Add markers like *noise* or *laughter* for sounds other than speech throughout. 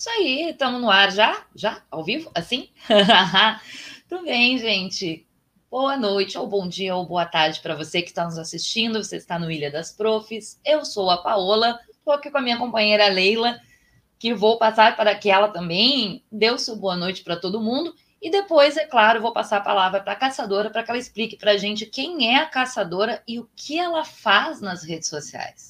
Isso aí, estamos no ar já? Já? Ao vivo? Assim? *laughs* Tudo bem, gente. Boa noite, ou bom dia, ou boa tarde para você que está nos assistindo. Você está no Ilha das Profs. Eu sou a Paola, estou aqui com a minha companheira Leila, que vou passar para que ela também dê seu boa noite para todo mundo. E depois, é claro, vou passar a palavra para a caçadora para que ela explique para a gente quem é a caçadora e o que ela faz nas redes sociais.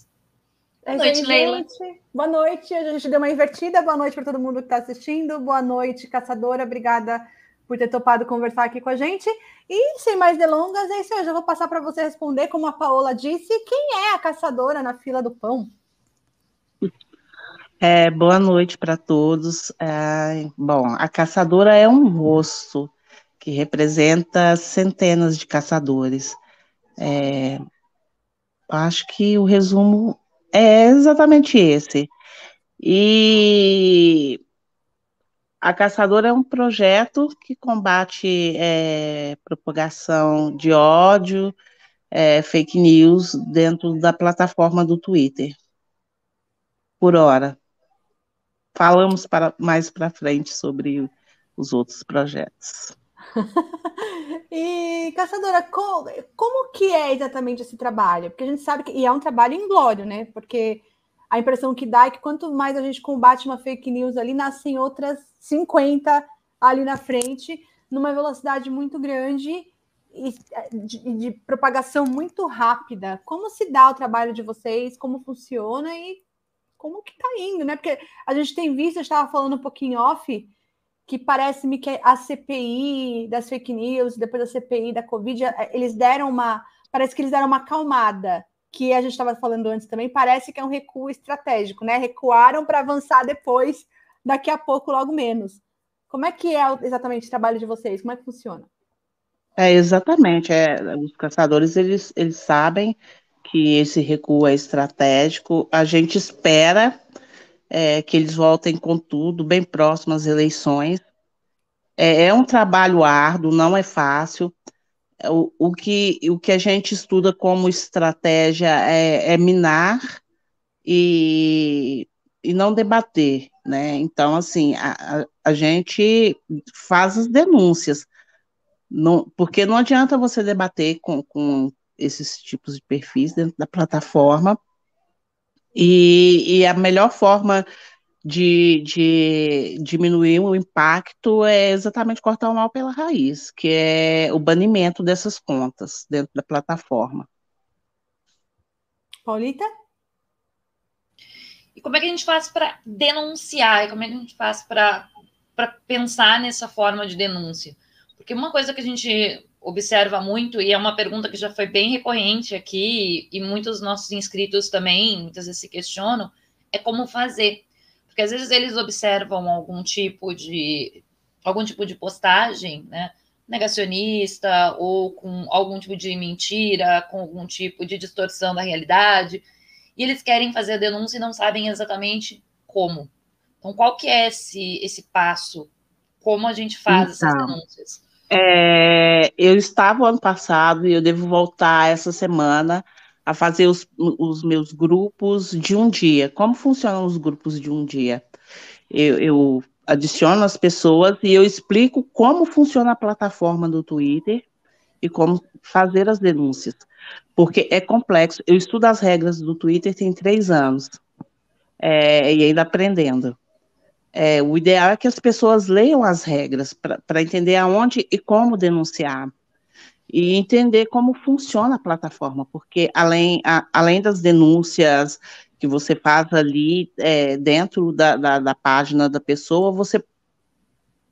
Boa noite, gente, Leila. Boa noite. A gente deu uma invertida. Boa noite para todo mundo que está assistindo. Boa noite, caçadora. Obrigada por ter topado conversar aqui com a gente. E sem mais delongas, é isso aí. Eu já vou passar para você responder, como a Paola disse, quem é a caçadora na fila do pão? É, boa noite para todos. É, bom, a caçadora é um rosto que representa centenas de caçadores. É, acho que o resumo é exatamente esse. E a Caçadora é um projeto que combate é, propagação de ódio, é, fake news dentro da plataforma do Twitter. Por hora. Falamos para, mais para frente sobre os outros projetos. *laughs* e, Caçadora, como, que é exatamente esse trabalho? Porque a gente sabe que e é um trabalho inglório, né? Porque a impressão que dá é que quanto mais a gente combate uma fake news ali, nascem outras 50 ali na frente, numa velocidade muito grande e de, de propagação muito rápida. Como se dá o trabalho de vocês? Como funciona e como que tá indo, né? Porque a gente tem visto, eu estava falando um pouquinho off, que parece-me que a CPI das fake news, depois da CPI da Covid, eh, eles deram uma. Parece que eles deram uma acalmada, que a gente estava falando antes também, parece que é um recuo estratégico, né? Recuaram para avançar depois, daqui a pouco, logo menos. Como é que é exatamente o trabalho de vocês? Como é que funciona? É, exatamente. É, os caçadores, eles, eles sabem que esse recuo é estratégico. A gente espera é, que eles voltem com tudo, bem próximo às eleições. É, é um trabalho árduo, não é fácil. O, o, que, o que a gente estuda como estratégia é, é minar e, e não debater, né? Então, assim, a, a gente faz as denúncias, não, porque não adianta você debater com, com esses tipos de perfis dentro da plataforma, e, e a melhor forma de, de, diminuir o impacto é exatamente cortar o mal pela raiz, que é o banimento dessas contas dentro da plataforma. Paulita? E como é que a gente faz para denunciar? E como é que a gente faz para pensar nessa forma de denúncia? Porque uma coisa que a gente observa muito, e é uma pergunta que já foi bem recorrente aqui, e muitos nossos inscritos também muitas vezes se questionam, é como fazer. Porque às vezes eles observam algum tipo de algum tipo de postagem, né? Negacionista ou com algum tipo de mentira, com algum tipo de distorção da realidade, e eles querem fazer a denúncia e não sabem exatamente como. Então, qual que é esse, esse passo? Como a gente faz então, essas denúncias? É, eu estava ano passado e eu devo voltar essa semana a fazer os, os, meus grupos de um dia. Como funcionam os grupos de um dia? Eu, eu adiciono as pessoas e eu explico como funciona a plataforma do Twitter e como fazer as denúncias. Porque é complexo. Eu estudo as regras do Twitter tem três anos é, e ainda aprendendo. É, o ideal é que as pessoas leiam as regras para entender aonde e como denunciar e entender como funciona a plataforma, porque além, a, além das denúncias que você faz ali é, dentro da, da, da, página da pessoa, você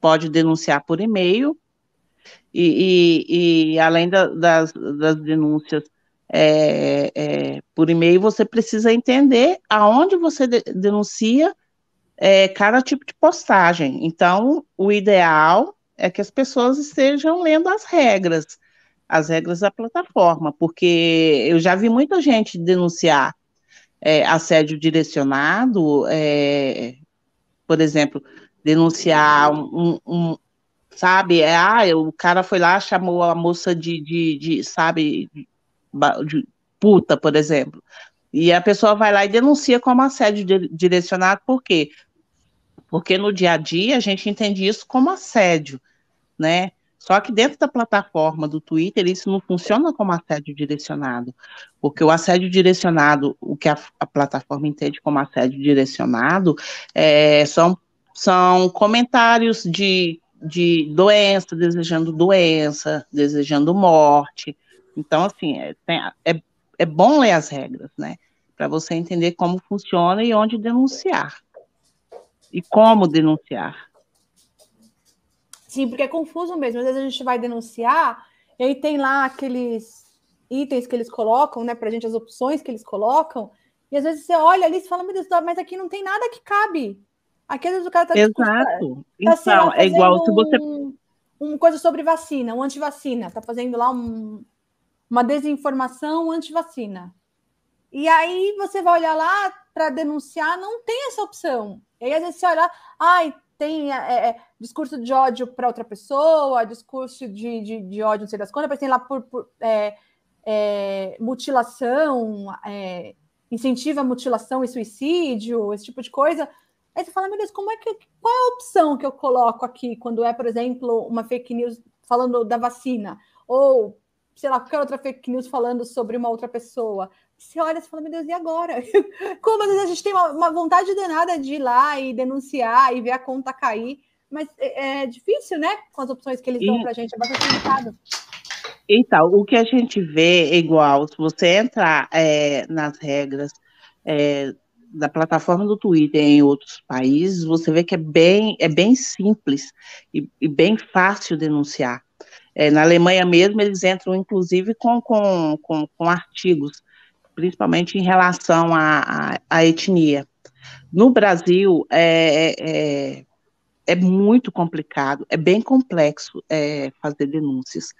pode denunciar por e-mail e, e, e além da, das, das denúncias é, é, por e-mail, você precisa entender aonde você de, denuncia é, cada tipo de postagem. Então, o ideal é que as pessoas estejam lendo as regras, as regras da plataforma, porque eu já vi muita gente denunciar é, assédio direcionado, é, por exemplo, denunciar um, um sabe, é, ah, o cara foi lá, chamou a moça de, de, de sabe, de, de puta, por exemplo. E a pessoa vai lá e denuncia como assédio direcionado, por quê? Porque no dia a dia a gente entende isso como assédio, né? Só que dentro da plataforma do Twitter, isso não funciona como assédio direcionado, porque o assédio direcionado, o que a, a plataforma entende como assédio direcionado, é, são, são comentários de, de doença, desejando doença, desejando morte. Então, assim, é, é, é bom ler as regras, né? Para você entender como funciona e onde denunciar. E como denunciar. Sim, porque é confuso mesmo. Às vezes a gente vai denunciar e aí tem lá aqueles itens que eles colocam, né, para a gente, as opções que eles colocam, e às vezes você olha ali e fala, meu Deus, mas aqui não tem nada que cabe. Aqui às vezes o cara tá Exato. Tá, então, lá, é igual se você. Um, uma coisa sobre vacina, um antivacina, tá fazendo lá um, uma desinformação antivacina. E aí você vai olhar lá para denunciar, não tem essa opção. E aí às vezes você olha, ai, tem é, é, discurso de ódio para outra pessoa, discurso de, de, de, ódio, não sei das mas tem lá por, por é, é mutilação, é, incentiva mutilação e suicídio, esse tipo de coisa. Aí você fala, meu Deus, como é que qual é a opção que eu coloco aqui quando é, por exemplo, uma fake news falando da vacina? Ou, sei lá, qualquer outra fake news falando sobre uma outra pessoa você olha e fala, meu Deus, e agora? *laughs* Como às vezes a gente tem uma, uma, vontade danada de ir lá e denunciar e ver a conta cair, mas é, é difícil, né? Com as opções que eles e... dão para a gente, é bastante limitado. Então, o que a gente vê é igual, se você entrar é, nas regras é, da plataforma do Twitter em outros países, você vê que é bem, é bem simples e, e bem fácil denunciar. É, na Alemanha mesmo, eles entram, inclusive, com, com, com, com artigos principalmente em relação à, à, etnia. No Brasil, é, é, é, muito complicado, é bem complexo é, fazer denúncias.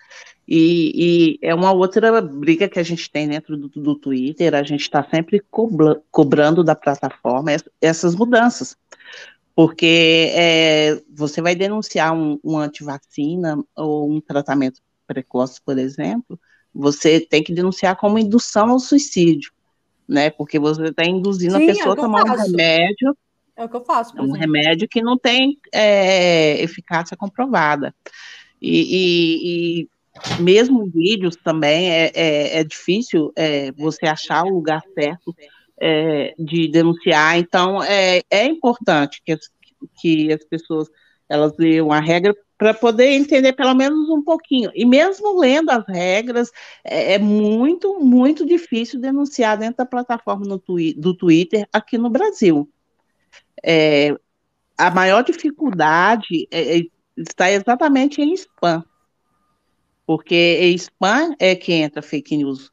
E, e, é uma outra briga que a gente tem dentro do, do Twitter, a gente está sempre cobra, cobrando da plataforma essas mudanças. Porque é, você vai denunciar um, um antivacina ou um tratamento precoce, por exemplo, você tem que denunciar como indução ao suicídio, né? Porque você está induzindo Sim, a é pessoa é a tomar faço. um remédio. É o que eu faço. Um remédio que não tem é, eficácia comprovada. E, e, e, mesmo vídeos também é, é, é difícil é, você achar o lugar certo é, de denunciar. Então, é, é importante que as, que as pessoas elas leiam a regra para poder entender pelo menos um pouquinho. E mesmo lendo as regras, é, é muito, muito difícil denunciar dentro da plataforma twi do Twitter aqui no Brasil. É, a maior dificuldade é, é, está exatamente em spam, porque spam é que entra fake news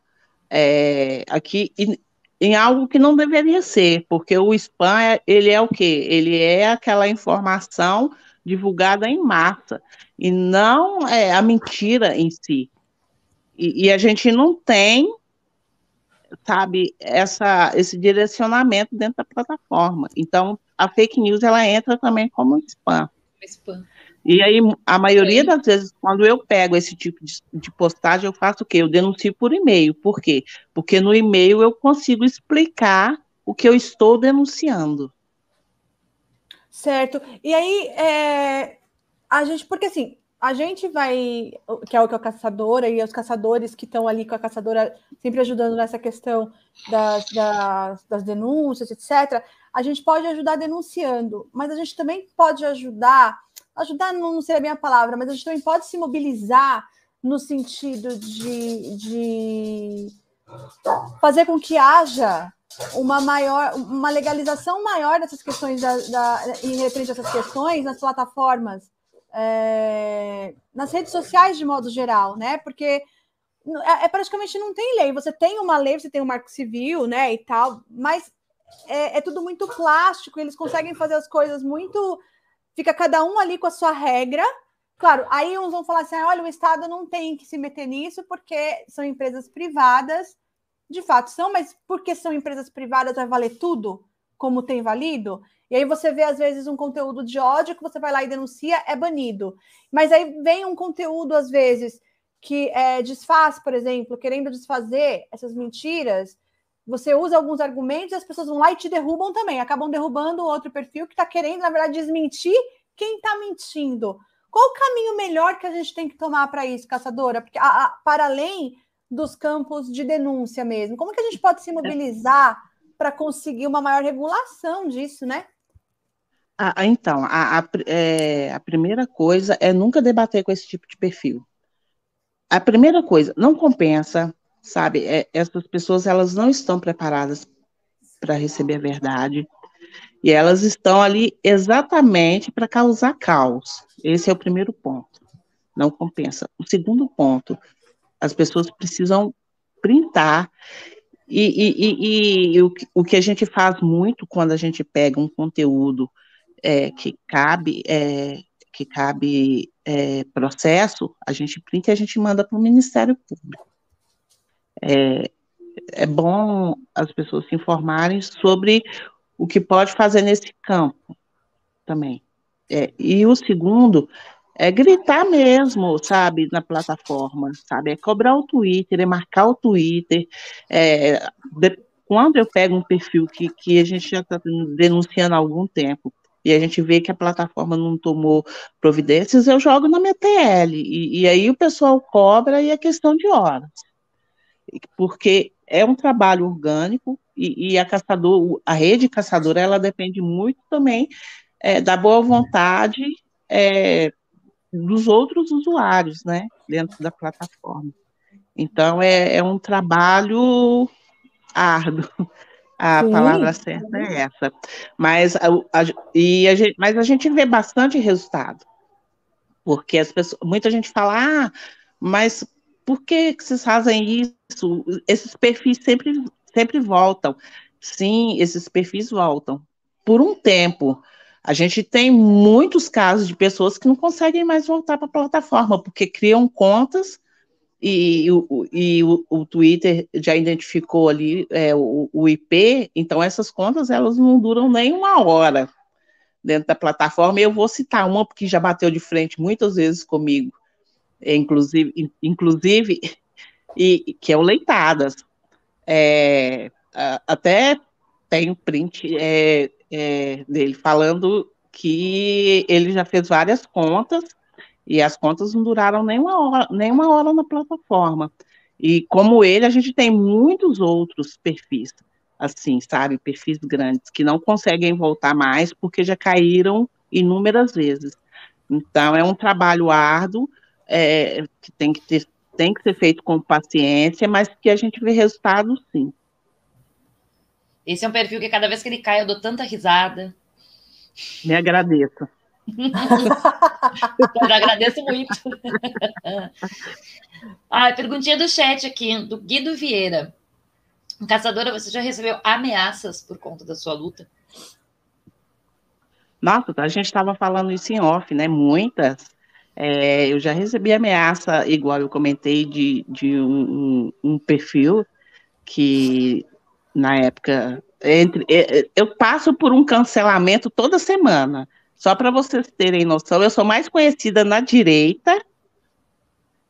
é, aqui em, em algo que não deveria ser, porque o spam é, ele é o quê? Ele é aquela informação divulgada em massa, e não é, a mentira em si. E, e, a gente não tem, sabe, essa, esse direcionamento dentro da plataforma. Então, a fake news, ela entra também como spam. spam. E aí, a maioria das vezes, quando eu pego esse tipo de, de postagem, eu faço o quê? Eu denuncio por e-mail. Por quê? Porque no e-mail eu consigo explicar o que eu estou denunciando. Certo. E aí, é, a gente, porque assim, a gente vai, que é o que é a caçadora, e os caçadores que estão ali com a caçadora sempre ajudando nessa questão das, das, das, denúncias, etc., a gente pode ajudar denunciando, mas a gente também pode ajudar, ajudar não seria a minha palavra, mas a gente também pode se mobilizar no sentido de, de fazer com que haja uma maior, uma legalização maior dessas questões da, da, em referente a essas questões nas plataformas, é, nas redes sociais de modo geral, né? Porque é, é, praticamente não tem lei. Você tem uma lei, você tem um marco civil, né? E tal, mas é, é tudo muito plástico. Eles conseguem fazer as coisas muito. Fica cada um ali com a sua regra. Claro, aí uns vão falar assim: olha, o Estado não tem que se meter nisso porque são empresas privadas de fato são, mas porque são empresas privadas vai valer tudo, como tem valido? E aí você vê, às vezes, um conteúdo de ódio que você vai lá e denuncia, é banido. Mas aí vem um conteúdo, às vezes, que é, desfaz, por exemplo, querendo desfazer essas mentiras, você usa alguns argumentos e as pessoas vão lá e te derrubam também, acabam derrubando o outro perfil que está querendo, na verdade, desmentir quem está mentindo. Qual o caminho melhor que a gente tem que tomar para isso, caçadora? Porque a, a, para além dos campos de denúncia mesmo, como que a gente pode se mobilizar para conseguir uma maior regulação disso, né? Ah, então, a, a, é, a primeira coisa é nunca debater com esse tipo de perfil. A primeira coisa, não compensa, sabe? É, essas pessoas elas não estão preparadas para receber a verdade e elas estão ali exatamente para causar caos. Esse é o primeiro ponto. Não compensa. O segundo ponto, as pessoas precisam printar e, e, e, e o, o, que a gente faz muito quando a gente pega um conteúdo é, que cabe é, que cabe é, processo, a gente printa e a gente manda para o Ministério Público. É, é bom as pessoas se informarem sobre o que pode fazer nesse campo também. É, e o segundo é gritar mesmo, sabe, na plataforma, sabe? É cobrar o Twitter, é marcar o Twitter. É, de, quando eu pego um perfil que, que a gente já está denunciando há algum tempo e a gente vê que a plataforma não tomou providências, eu jogo na minha TL. E, e aí o pessoal cobra e é questão de horas. Porque é um trabalho orgânico e, e a caçador, a rede caçadora, ela depende muito também é, da boa vontade é, dos outros usuários, né, dentro da plataforma. Então, é, é um trabalho árduo. A Sim. palavra certa é essa. Mas a, a, e a gente, mas a gente vê bastante resultado. Porque as pessoas, muita gente fala, ah, mas por que, que vocês fazem isso? Esses perfis sempre, sempre voltam. Sim, esses perfis voltam. Por um tempo. A gente tem muitos casos de pessoas que não conseguem mais voltar para a plataforma, porque criam contas e, o, e o, o, Twitter já identificou ali é, o, o, IP, então essas contas elas não duram nem uma hora dentro da plataforma. E eu vou citar uma porque já bateu de frente muitas vezes comigo, inclusive, inclusive *laughs* e, que é o Leitadas. É, até tem print é, é, dele falando que ele já fez várias contas e as contas não duraram nem uma hora, nem uma hora na plataforma. E como ele, a gente tem muitos outros perfis, assim, sabe, perfis grandes, que não conseguem voltar mais porque já caíram inúmeras vezes. Então, é um trabalho árduo, é, que tem que, ter, tem que ser feito com paciência, mas que a gente vê resultados sim. Esse é um perfil que cada vez que ele cai eu dou tanta risada. Me agradeço. *laughs* eu agradeço muito. *laughs* ah, perguntinha do chat aqui, do Guido Vieira. Caçadora, você já recebeu ameaças por conta da sua luta? Nossa, a gente estava falando isso em off, né? Muitas. É, eu já recebi ameaça, igual eu comentei, de, de um, um perfil que na época entre, eu passo por um cancelamento toda semana. Só para vocês terem noção, eu sou mais conhecida na direita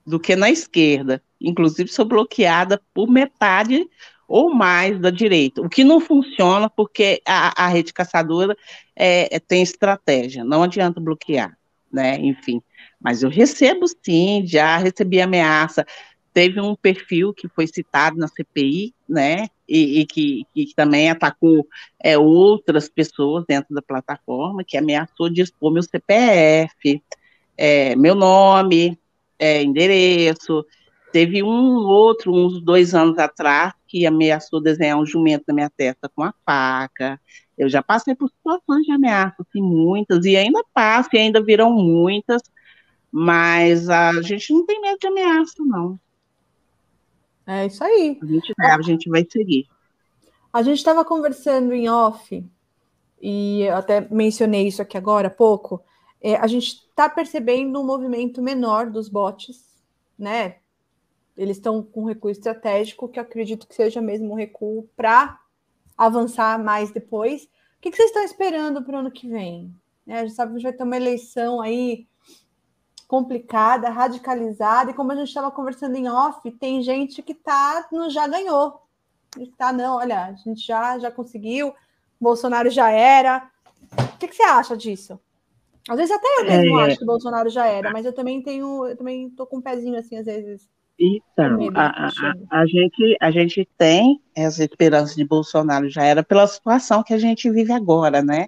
do que na esquerda. Inclusive, sou bloqueada por metade ou mais da direita, o que não funciona porque a, a rede caçadora é, é, tem estratégia, não adianta bloquear, né? Enfim, mas eu recebo sim, já recebi ameaça. Teve um perfil que foi citado na CPI, né? e, e que, que, também atacou é, outras pessoas dentro da plataforma, que ameaçou de expor meu CPF, é, meu nome, é, endereço. Teve um outro, uns dois anos atrás, que ameaçou desenhar um jumento na minha testa com a faca. Eu já passei por situações de ameaça, assim, muitas, e ainda passo, e ainda virão muitas, mas a gente não tem medo de ameaça, não. É isso aí. A gente, a gente vai seguir. A gente estava conversando em off, e eu até mencionei isso aqui agora há pouco. É, a gente está percebendo um movimento menor dos bots, né? Eles estão com um recuo estratégico, que eu acredito que seja mesmo um recuo para avançar mais depois. O que, que vocês estão esperando para o ano que vem? Né, a gente sabe que vai ter uma eleição aí complicada, radicalizada, e como a gente estava conversando em off, tem gente que tá no já ganhou. Tá, não, olha, a gente já, já conseguiu, Bolsonaro já era. O que, que você acha disso? Às vezes até eu mesmo é... acho que Bolsonaro já era, mas eu também tenho, eu também tô com um pezinho assim, às vezes. Então, a, a, a, gente, a gente tem essa esperança de Bolsonaro já era pela situação que a gente vive agora, né?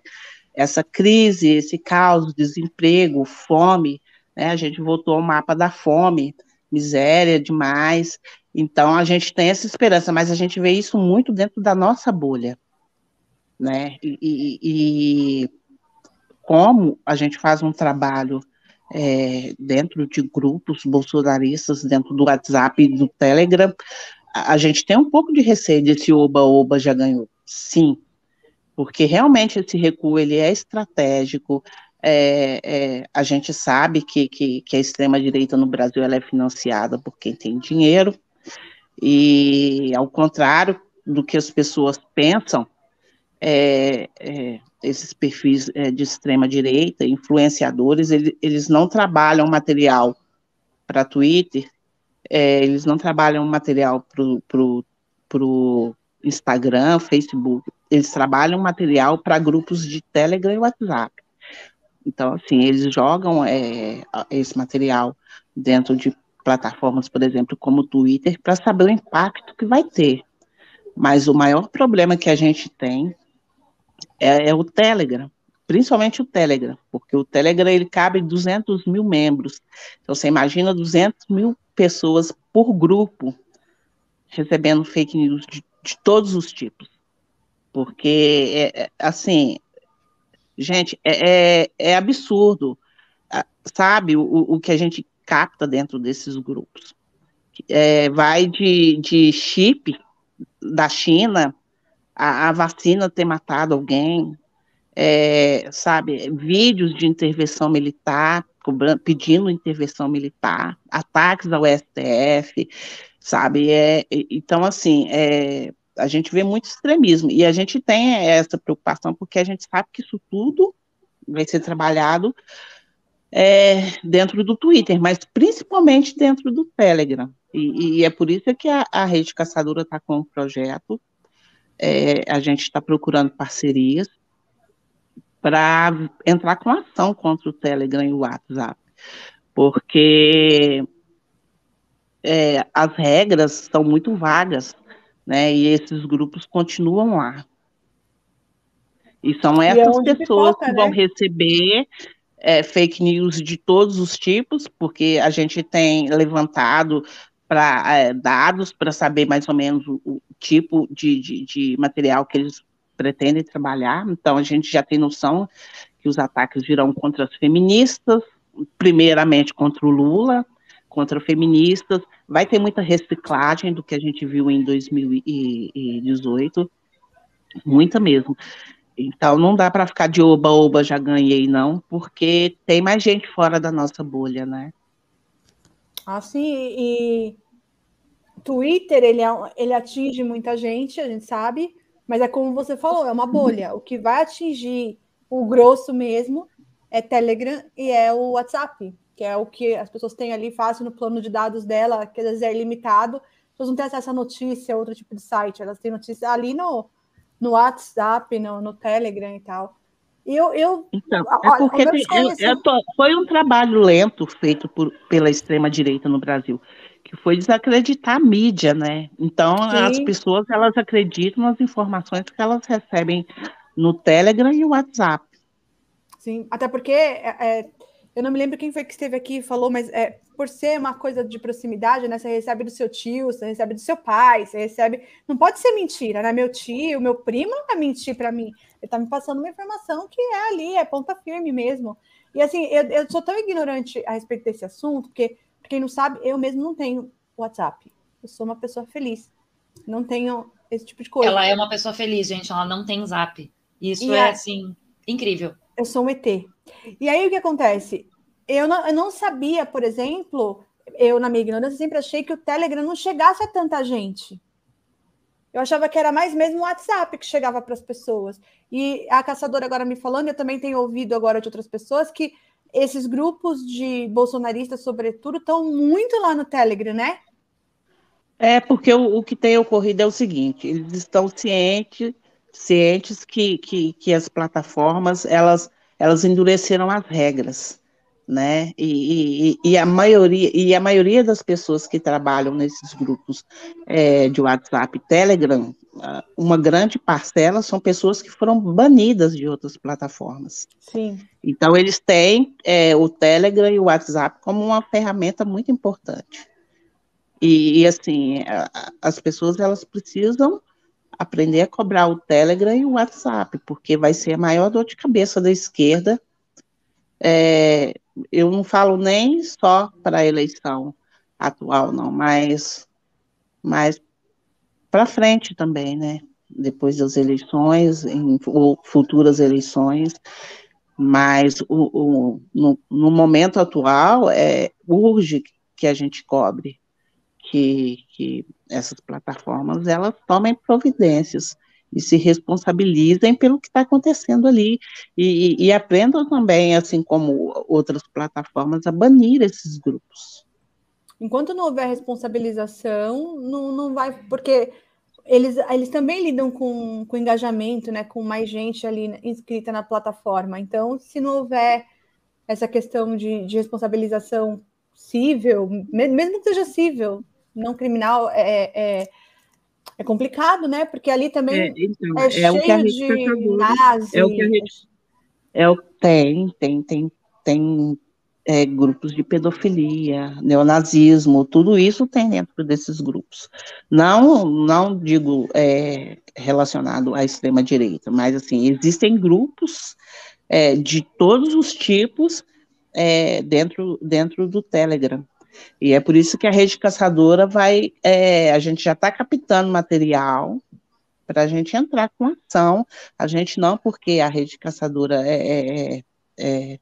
Essa crise, esse caos, desemprego, fome, né? A gente voltou ao mapa da fome, miséria demais. Então, a gente tem essa esperança, mas a gente vê isso muito dentro da nossa bolha, né? E, e, e como a gente faz um trabalho é, dentro de grupos bolsonaristas, dentro do WhatsApp e do Telegram, a, gente tem um pouco de receio desse oba-oba já ganhou. Sim, porque realmente esse recuo ele é estratégico, é, é, a gente sabe que, que, que a extrema-direita no Brasil ela é financiada por quem tem dinheiro, e ao contrário do que as pessoas pensam, é, é esses perfis é, de extrema-direita, influenciadores, ele, eles não trabalham material para Twitter, é, eles não trabalham material para o Instagram, Facebook, eles trabalham material para grupos de Telegram e WhatsApp. Então, assim, eles jogam é, esse material dentro de plataformas, por exemplo, como o Twitter, para saber o impacto que vai ter. Mas o maior problema que a gente tem é, é, o Telegram, principalmente o Telegram, porque o Telegram ele cabe 200 mil membros. Então você imagina 200 mil pessoas por grupo recebendo fake news de, de todos os tipos. Porque, é, é, assim, gente, é, é, é absurdo, sabe, o, o que a gente capta dentro desses grupos. É, vai de, de chip da China a, a vacina ter matado alguém, é, sabe, vídeos de intervenção militar, cobrando, pedindo intervenção militar, ataques ao STF, sabe, é, então, assim, é, a gente vê muito extremismo, e a gente tem essa preocupação, porque a gente sabe que isso tudo vai ser trabalhado é, dentro do Twitter, mas principalmente dentro do Telegram, e, e é por isso que a, a Rede Caçadora está com um projeto é, a gente está procurando parcerias para entrar com ação contra o Telegram e o WhatsApp, porque é, as regras são muito vagas, né? E esses grupos continuam lá. E são essas é pessoas que vão né? receber é, fake news de todos os tipos, porque a gente tem levantado para é, dados para saber mais ou menos o, o tipo de, de, de, material que eles pretendem trabalhar. Então, a gente já tem noção que os ataques virão contra as feministas, primeiramente contra o Lula, contra feministas. Vai ter muita reciclagem do que a gente viu em 2018, muita mesmo. Então, não dá para ficar de oba-oba, já ganhei, não, porque tem mais gente fora da nossa bolha, né? Assim, e Twitter, ele, é, ele atinge muita gente, a gente sabe, mas é como você falou, é uma bolha. O que vai atingir o grosso mesmo é Telegram e é o WhatsApp, que é o que as pessoas têm ali fácil no plano de dados dela, que às vezes é limitado. As pessoas não têm acesso a notícia, outro tipo de site, elas têm notícia ali no, no WhatsApp, no, no Telegram e tal. Eu, eu, então, é porque tem, eu, eu tô, foi um trabalho lento feito por, pela extrema-direita no Brasil, que foi desacreditar a mídia, né? Então, Sim. as pessoas, elas acreditam nas informações que elas recebem no Telegram e WhatsApp. Sim, até porque, é, é, eu não me lembro quem foi que esteve aqui e falou, mas é, por ser uma coisa de proximidade, né? Você recebe do seu tio, você recebe do seu pai, você recebe... Não pode ser mentira, né? Meu tio, meu primo não vai mentir para mim ele está me passando uma informação que é ali, é ponta firme mesmo. E assim, eu, eu sou tão ignorante a respeito desse assunto, porque, pra quem não sabe, eu mesmo não tenho WhatsApp. Eu sou uma pessoa feliz. Não tenho esse tipo de coisa. Ela é uma pessoa feliz, gente. Ela não tem zap. Isso e é, assim, incrível. Eu sou um ET. E aí o que acontece? Eu não, eu não sabia, por exemplo, eu, na minha ignorância, sempre achei que o Telegram não chegasse a tanta gente. Eu achava que era mais mesmo o WhatsApp que chegava para as pessoas. E a caçadora agora me falando, eu também tenho ouvido agora de outras pessoas que esses grupos de bolsonaristas, sobretudo, estão muito lá no Telegram, né? É porque o, o que tem ocorrido é o seguinte: eles estão cientes, cientes que, que, que as plataformas elas, elas endureceram as regras né? E, e, e, a maioria e a maioria das pessoas que trabalham nesses grupos é, de WhatsApp, Telegram, uma grande parcela são pessoas que foram banidas de outras plataformas. Sim. Então eles têm é, o Telegram e o WhatsApp como uma ferramenta muito importante. E, e assim, as pessoas elas precisam aprender a cobrar o Telegram e o WhatsApp, porque vai ser a maior dor de cabeça da esquerda. É, eu não falo nem só para a eleição atual, não, mas, mas para frente também, né? Depois das eleições, em ou futuras eleições, mas o, o no, no, momento atual é urge que a gente cobre que, que essas plataformas elas tomem providências e se responsabilizem pelo que está acontecendo ali e, e, aprendam também, assim como outras plataformas, a banir esses grupos. Enquanto não houver responsabilização, não, não vai, porque eles, eles também lidam com, com engajamento, né, com mais gente ali inscrita na plataforma. Então, se não houver essa questão de, de responsabilização cível, mesmo que seja cível, não criminal, é, é é complicado, né? Porque ali também é, então, é, é cheio de nazis. É o que a gente é o tem, tem, tem, tem é, grupos de pedofilia, neonazismo, tudo isso tem dentro desses grupos. Não, não digo é, relacionado à extrema direita, mas assim existem grupos é, de todos os tipos é, dentro dentro do Telegram. E é por isso que a rede caçadora vai. É, a gente já está captando material para a gente entrar com ação. A gente não, porque a rede caçadora é, é, é,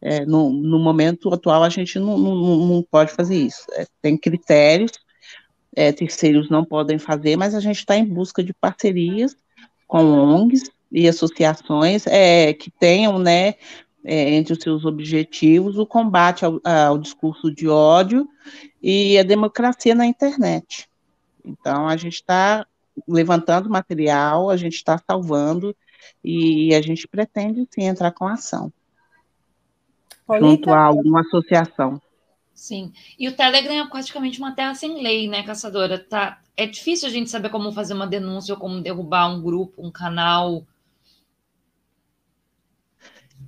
é no, no, momento atual a gente não, não, não pode fazer isso. É, tem critérios, é, terceiros não podem fazer, mas a gente está em busca de parcerias com ONGs e associações é, que tenham né, é, entre os seus objetivos o combate ao, ao, discurso de ódio e a democracia na internet. Então, a gente está levantando material, a gente está salvando e a gente pretende sim entrar com ação junto a alguma associação. Sim, e o Telegram é praticamente uma terra sem lei, né, caçadora? Tá, é difícil a gente saber como fazer uma denúncia ou como derrubar um grupo, um canal.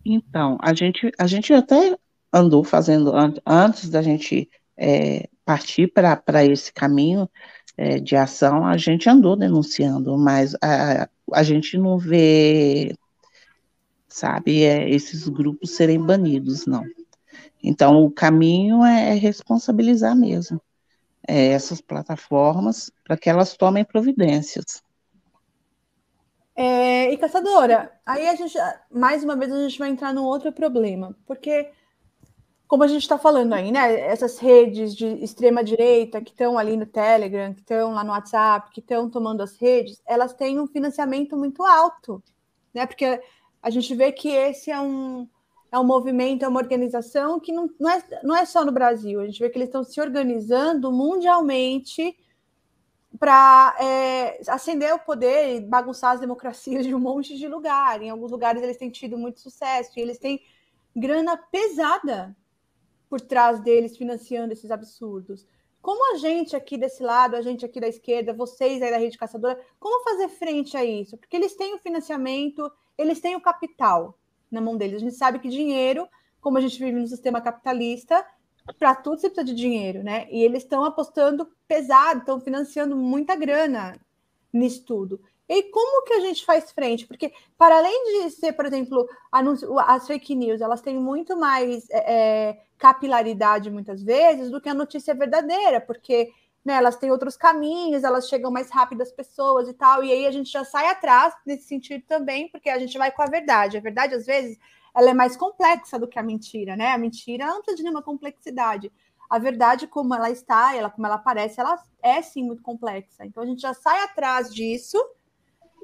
Então, a gente, a gente até andou fazendo, antes da gente é, partir para esse caminho é, de ação, a gente andou denunciando, mas a, a gente não vê, sabe, é, esses grupos serem banidos, não. Então, o caminho é, é responsabilizar mesmo é, essas plataformas para que elas tomem providências. É, e caçadora, aí a gente, mais uma vez, a gente vai entrar num outro problema, porque, como a gente está falando aí, né? Essas redes de extrema direita que estão ali no Telegram, que estão lá no WhatsApp, que estão tomando as redes, elas têm um financiamento muito alto, né? Porque a gente vê que esse é um, é um movimento, é uma organização que não, não, é, não é só no Brasil, a gente vê que eles estão se organizando mundialmente para é, acender o poder e bagunçar as democracias de um monte de lugar. Em alguns lugares eles têm tido muito sucesso e eles têm grana pesada por trás deles financiando esses absurdos. Como a gente aqui desse lado, a gente aqui da esquerda, vocês aí da rede caçadora, como fazer frente a isso? Porque eles têm o financiamento, eles têm o capital na mão deles. A gente sabe que dinheiro, como a gente vive no sistema capitalista, para tudo você precisa de dinheiro, né? E eles estão apostando pesado, estão financiando muita grana nisso tudo. E como que a gente faz frente? Porque, para além de ser, por exemplo, anúncio, as fake news, elas têm muito mais é, é, capilaridade, muitas vezes, do que a notícia verdadeira, porque né, elas têm outros caminhos, elas chegam mais rápido às pessoas e tal, e aí a gente já sai atrás nesse sentido também, porque a gente vai com a verdade. A verdade, às vezes, ela é mais complexa do que a mentira, né? A mentira precisa de nenhuma complexidade. A verdade, como ela está, ela como ela aparece, ela é sim muito complexa. Então a gente já sai atrás disso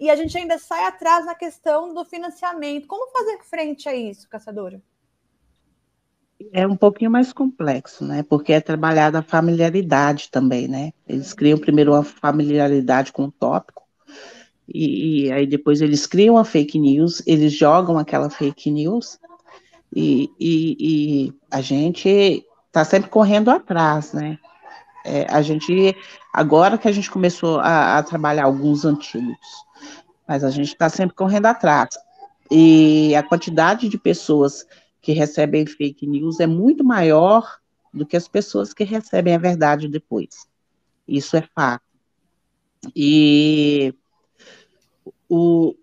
e a gente ainda sai atrás na questão do financiamento. Como fazer frente a isso, caçadora? É um pouquinho mais complexo, né? Porque é trabalhada a familiaridade também, né? Eles criam primeiro uma familiaridade com o tópico, e, e, aí depois eles criam a fake news, eles jogam aquela fake news, e, e, e a gente está sempre correndo atrás, né? É, a gente, agora que a gente começou a, a trabalhar alguns antigos, mas a gente está sempre correndo atrás. E a quantidade de pessoas que recebem fake news é muito maior do que as pessoas que recebem a verdade depois. Isso é fato. E o,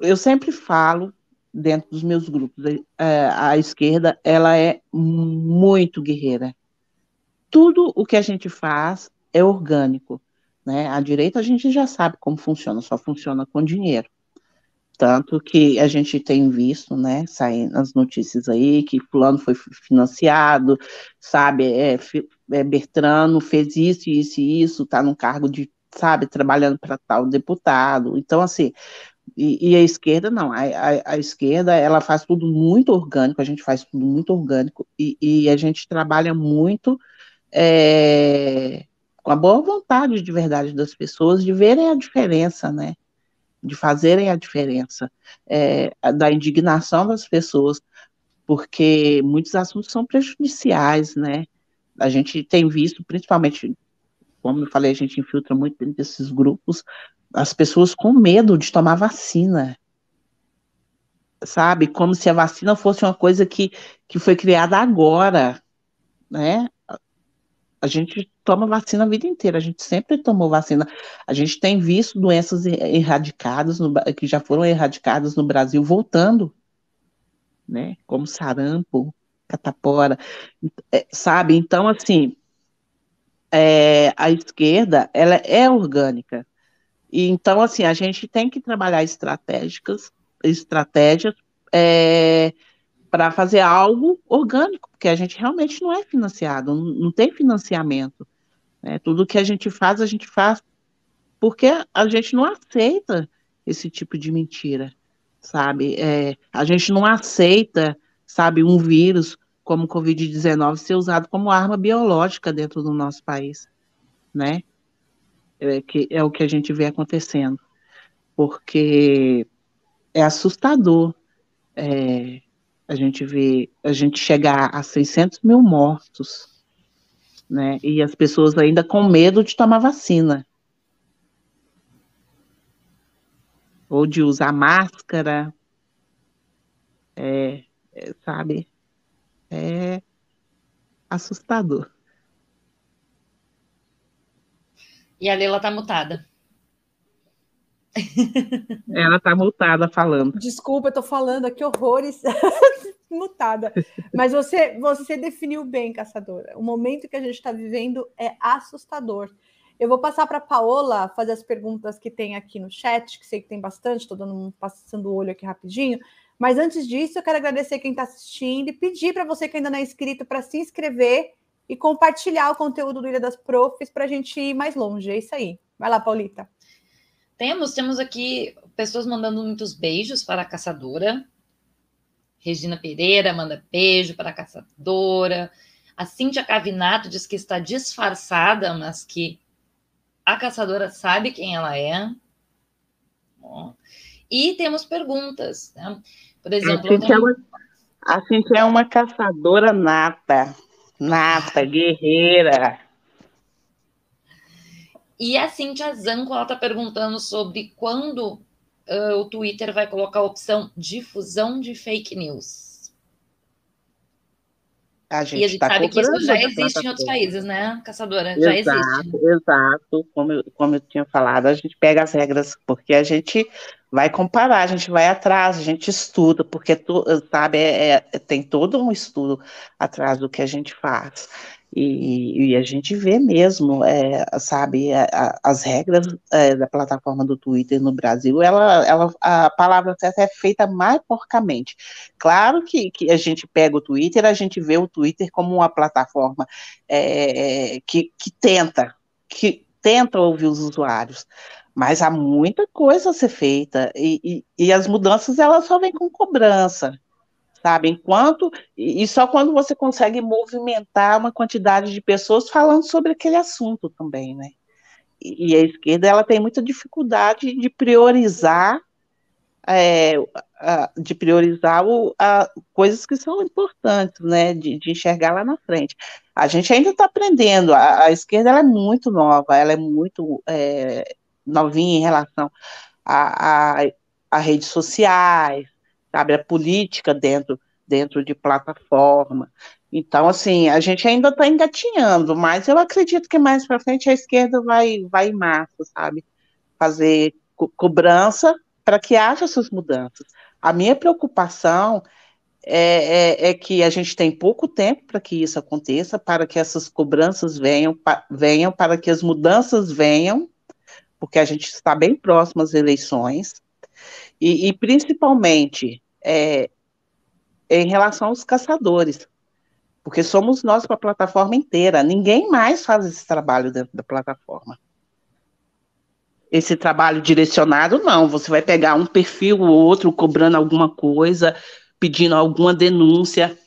eu sempre falo dentro dos meus grupos, é, a esquerda ela é muito guerreira. Tudo o que a gente faz é orgânico. Né? A direita a gente já sabe como funciona, só funciona com dinheiro. Tanto que a gente tem visto, né, saindo as notícias aí, que fulano foi financiado, sabe, é, é Bertrano fez isso, isso e isso, está num cargo de, sabe, trabalhando para tal deputado. Então, assim, e, e, a esquerda não, a, a, a, esquerda ela faz tudo muito orgânico, a gente faz tudo muito orgânico e, e a gente trabalha muito é, com a boa vontade de verdade das pessoas de verem a diferença, né? de fazerem a diferença, é, da indignação das pessoas, porque muitos assuntos são prejudiciais, né? A gente tem visto, principalmente, como eu falei, a gente infiltra muito dentro desses grupos, as pessoas com medo de tomar vacina. Sabe? Como se a vacina fosse uma coisa que, que foi criada agora, né? A gente toma vacina a vida inteira, a gente sempre tomou vacina. A gente tem visto doenças erradicadas, no, que já foram erradicadas no Brasil, voltando, né? Como sarampo, catapora, é, sabe? Então, assim, é, a esquerda, ela é orgânica. E, então, assim, a gente tem que trabalhar estratégicas, estratégias é, para fazer algo orgânico, porque a gente realmente não é financiado, não, não tem financiamento. Né? Tudo que a gente faz, a gente faz porque a gente não aceita esse tipo de mentira, sabe? É, a gente não aceita, sabe, um vírus como o Covid-19 ser usado como arma biológica dentro do nosso país, né? É, que é o que a gente vê acontecendo, porque é assustador. É, a gente vê, a gente chegar a 600 mil mortos, né? E as pessoas ainda com medo de tomar vacina. Ou de usar máscara, é, é, sabe? É assustador. E a Leila tá mutada. Ela tá mutada falando. Desculpa, eu tô falando aqui horrores. *laughs* mutada. Mas você, você definiu bem, caçadora. O momento que a gente está vivendo é assustador. Eu vou passar para a Paola fazer as perguntas que tem aqui no chat, que sei que tem bastante, estou dando um, passando o olho aqui rapidinho. Mas antes disso, eu quero agradecer quem está assistindo e pedir para você que ainda não é inscrito para se inscrever e compartilhar o conteúdo do Ilha das Profs para a gente ir mais longe. É isso aí. Vai lá, Paulita. Temos, temos aqui pessoas mandando muitos beijos para a caçadora. Regina Pereira manda beijo para a caçadora. A Cíntia Cavinato diz que está disfarçada, mas que a caçadora sabe quem ela é. Bom. E temos perguntas. Né? Por exemplo. A Cíntia, é uma, a é uma caçadora nata. Nata, guerreira. E a Cintia Zanco, ela está perguntando sobre quando uh, o Twitter vai colocar a opção difusão de fake news. A gente, e a gente tá sabe que isso já existe em outros países, né, Caçadora? Já exato, existe. Exato, como eu, como eu tinha falado, a gente pega as regras, porque a gente vai comparar, a gente vai atrás, a gente estuda, porque, tu, sabe, é, é, tem todo um estudo atrás do que a gente faz. E, e, a gente vê mesmo, é, sabe, a, a, as regras é, da plataforma do Twitter no Brasil, ela, ela, a palavra certa é feita mais porcamente. Claro que, que a gente pega o Twitter, a gente vê o Twitter como uma plataforma é, que, que tenta, que tenta ouvir os usuários, mas há muita coisa a ser feita, e, e, e as mudanças elas só vêm com cobrança, sabe? Enquanto e só quando você consegue movimentar uma quantidade de pessoas falando sobre aquele assunto também, né? E a esquerda ela tem muita dificuldade de priorizar é, de priorizar o, a, coisas que são importantes, né, de, de, enxergar lá na frente. A gente ainda está aprendendo, a, a, esquerda é muito nova, ela é muito é, novinha em relação a, a, a, redes sociais, sabe, a política dentro, dentro de plataforma. Então, assim, a gente ainda está engatinhando, mas eu acredito que mais para frente a esquerda vai, vai em massa, sabe, fazer co cobrança para que haja essas mudanças. A minha preocupação é, é, é, que a gente tem pouco tempo para que isso aconteça, para que essas cobranças venham, pa, venham, para que as mudanças venham, porque a gente está bem próximo às eleições, e, e principalmente é, em relação aos caçadores, porque somos nós para a plataforma inteira, ninguém mais faz esse trabalho dentro da plataforma esse trabalho direcionado, não. Você vai pegar um perfil ou outro cobrando alguma coisa, pedindo alguma denúncia,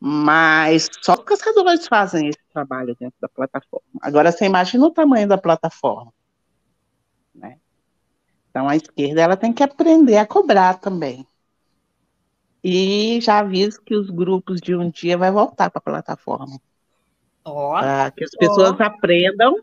mas só os caçadores fazem esse trabalho dentro da plataforma. Agora, você imagina o tamanho da plataforma. Né? Então, a esquerda ela tem que aprender a cobrar também. E já aviso que os grupos de um dia vai voltar para a plataforma. Oh, para que as pessoas oh. aprendam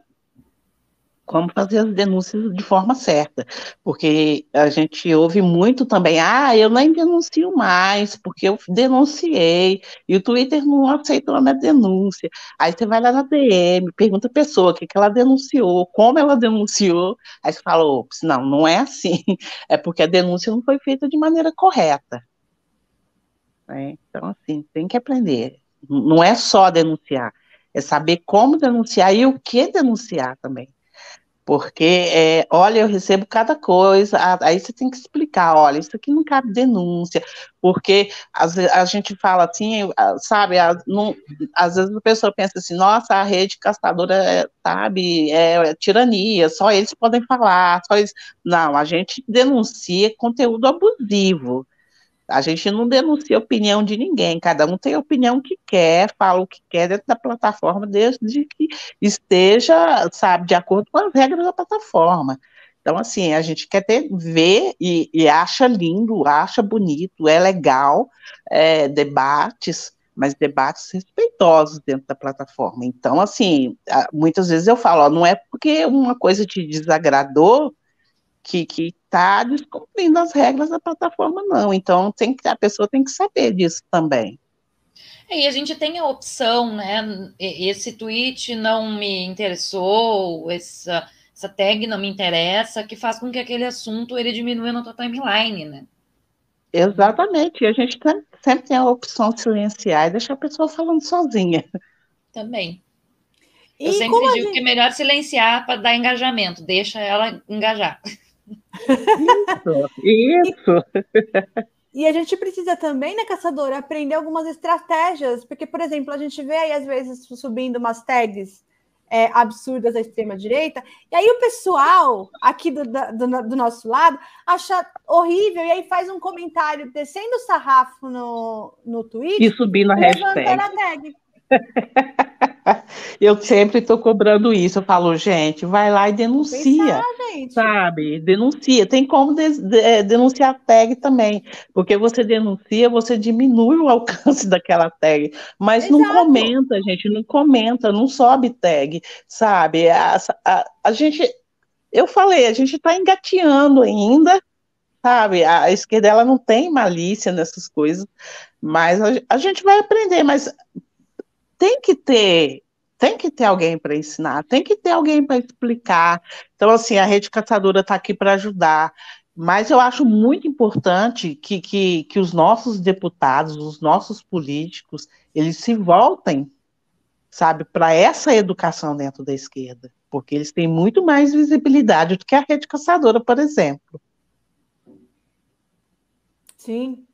como fazer as denúncias de forma certa, porque a gente ouve muito também, ah, eu nem denuncio mais, porque eu denunciei, e o Twitter não aceitou a minha denúncia. Aí você vai lá na DM, pergunta a pessoa o que, que ela denunciou, como ela denunciou, aí você fala, ops, não, não é assim, *laughs* é porque a denúncia não foi feita de maneira correta. Né? Então, assim, tem que aprender. Não é só denunciar, é saber como denunciar e o que denunciar também. Porque, é, olha, eu recebo cada coisa, aí você tem que explicar, olha, isso aqui não cabe denúncia, porque às, a gente fala assim, sabe, não, às vezes a pessoa pensa assim, nossa, a rede caçadora, é, sabe, é, é, tirania, só eles podem falar, só eles... Não, a gente denuncia conteúdo abusivo, a gente não denuncia a opinião de ninguém, cada um tem a opinião que quer, fala o que quer dentro da plataforma, desde que esteja, sabe, de acordo com as regras da plataforma. Então, assim, a gente quer ter, ver e, e acha lindo, acha bonito, é legal, é, debates, mas debates respeitosos dentro da plataforma. Então, assim, muitas vezes eu falo, ó, não é porque uma coisa te desagradou que, que está descumprindo as regras da plataforma, não. Então, tem que, a pessoa tem que saber disso também. É, e a gente tem a opção, né? Esse tweet não me interessou, essa, essa tag não me interessa, que faz com que aquele assunto ele diminua na tua timeline, né? Exatamente. E a gente tem, sempre tem a opção de silenciar e deixar a pessoa falando sozinha. Também. Eu e sempre digo gente... que é melhor silenciar para dar engajamento, deixa ela engajar. Isso, isso. E a gente precisa também, né, caçadora, aprender algumas estratégias, porque, por exemplo, a gente vê aí, às vezes, subindo umas tags é, absurdas à extrema-direita, e aí o pessoal aqui do, do, do, nosso lado acha horrível, e aí faz um comentário descendo o sarrafo no, no Twitter e subindo a hashtag. A tag. *laughs* *laughs* Eu sempre estou cobrando isso. Eu falo, gente, vai lá e denuncia, Pensar, sabe? Denuncia. Tem como de, de, é, denunciar a tag também, porque você denuncia, você diminui o alcance *laughs* daquela tag, mas Exato. não comenta, gente, não comenta, não sobe tag, sabe? A, a, a gente, eu falei, a gente está engateando ainda, sabe? A esquerda ela não tem malícia nessas coisas, mas a, a gente vai aprender, mas tem que ter tem que ter alguém para ensinar, tem que ter alguém para explicar. Então, assim, a rede caçadora está aqui para ajudar. Mas eu acho muito importante que, que, que os nossos deputados, os nossos políticos, eles se voltem, sabe, para essa educação dentro da esquerda, porque eles têm muito mais visibilidade do que a rede caçadora, por exemplo. Sim.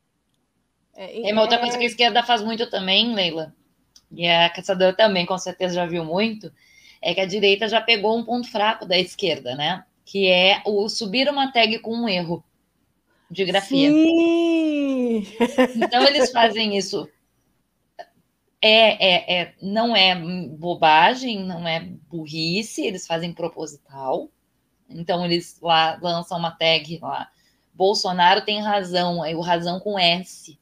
É, é uma outra coisa que a esquerda faz muito também, Leila, e a caçadora também com certeza já viu muito, é que a direita já pegou um ponto fraco da esquerda, né? Que é o subir uma tag com um erro. de grafia. Sim! Então eles fazem isso. É, é, é, não é bobagem, não é burrice, eles fazem proposital. Então eles lá lançam uma tag lá. Bolsonaro tem razão, aí o razão com S.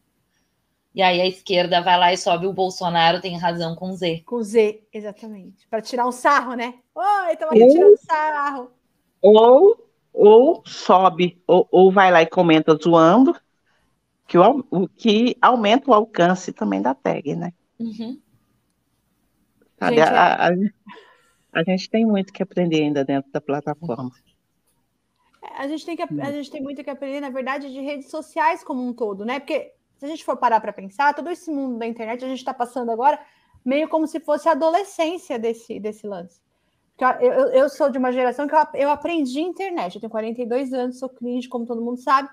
E aí a esquerda vai lá e sobe o Bolsonaro tem razão com Z. Com Z, exatamente. Para tirar um sarro, né? Oi, estamos aqui tirando sarro. Ou, ou sobe, ou, ou vai lá e comenta zoando, que, o, o, que aumenta o alcance também da tag, né? Uhum. Sabe, gente, a, é a, a, gente tem muito que aprender ainda dentro da plataforma. A gente, tem que, a gente tem muito que aprender, na verdade, de redes sociais como um todo, né? Porque se a gente for parar para pensar, todo esse mundo da internet, a gente está passando agora meio como se fosse a adolescência desse, desse lance. Eu, eu, eu, sou de uma geração que eu, eu aprendi internet. Eu tenho 42 anos, sou cringe, como todo mundo sabe.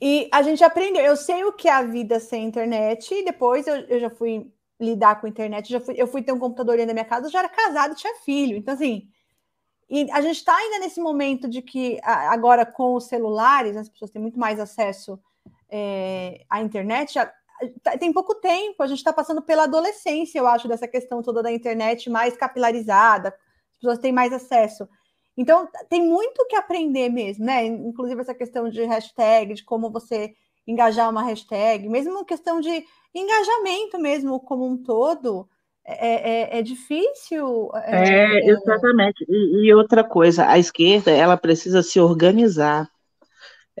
E a gente aprendeu. Eu sei o que é a vida sem internet, e depois eu, eu já fui lidar com a internet. Já fui, eu fui ter um computador dentro da minha casa, eu já era casado, tinha filho. Então, assim, e a gente está ainda nesse momento de que agora com os celulares, as pessoas têm muito mais acesso é, a internet, tá, tem pouco tempo, a gente está passando pela adolescência, eu acho, dessa questão toda da internet mais capilarizada, as pessoas têm mais acesso. Então, tem muito que aprender mesmo, né? Inclusive essa questão de hashtag, de como você engajar uma hashtag, mesmo questão de engajamento mesmo como um todo, é, é, é difícil. É, é exatamente. E, e, outra coisa, a esquerda ela precisa se organizar.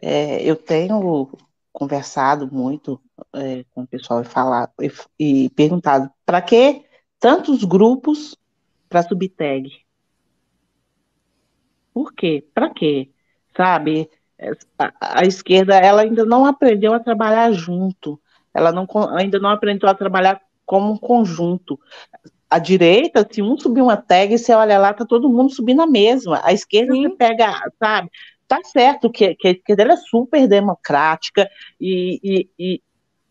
É, eu tenho conversado muito é, com o pessoal e falar e, e perguntado para que tantos grupos para subtag? Por quê? Para quê? Sabe? A, a, esquerda ela ainda não aprendeu a trabalhar junto. Ela não, ainda não aprendeu a trabalhar como um conjunto. A direita, se um subir uma tag, você olha lá, tá todo mundo subindo a mesma. A esquerda Sim. você pega, sabe? Tá certo que, que a esquerda é super democrática e, e, e,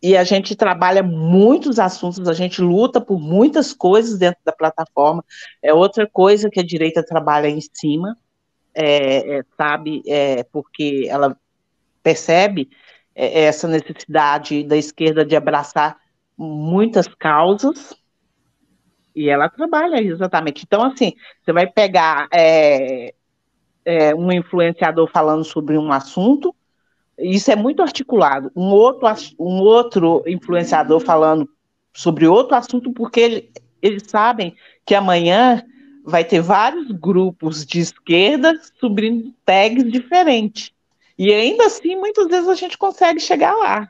e, a gente trabalha muitos assuntos, a gente luta por muitas coisas dentro da plataforma. É outra coisa que a direita trabalha em cima, é, é, sabe, é, porque ela percebe é, essa necessidade da esquerda de abraçar muitas causas, e ela trabalha exatamente. Então, assim, você vai pegar é, é, um influenciador falando sobre um assunto, isso é muito articulado. Um outro, um outro influenciador falando sobre outro assunto, porque ele, eles sabem que amanhã vai ter vários grupos de esquerda subindo tags diferentes. E ainda assim, muitas vezes a gente consegue chegar lá.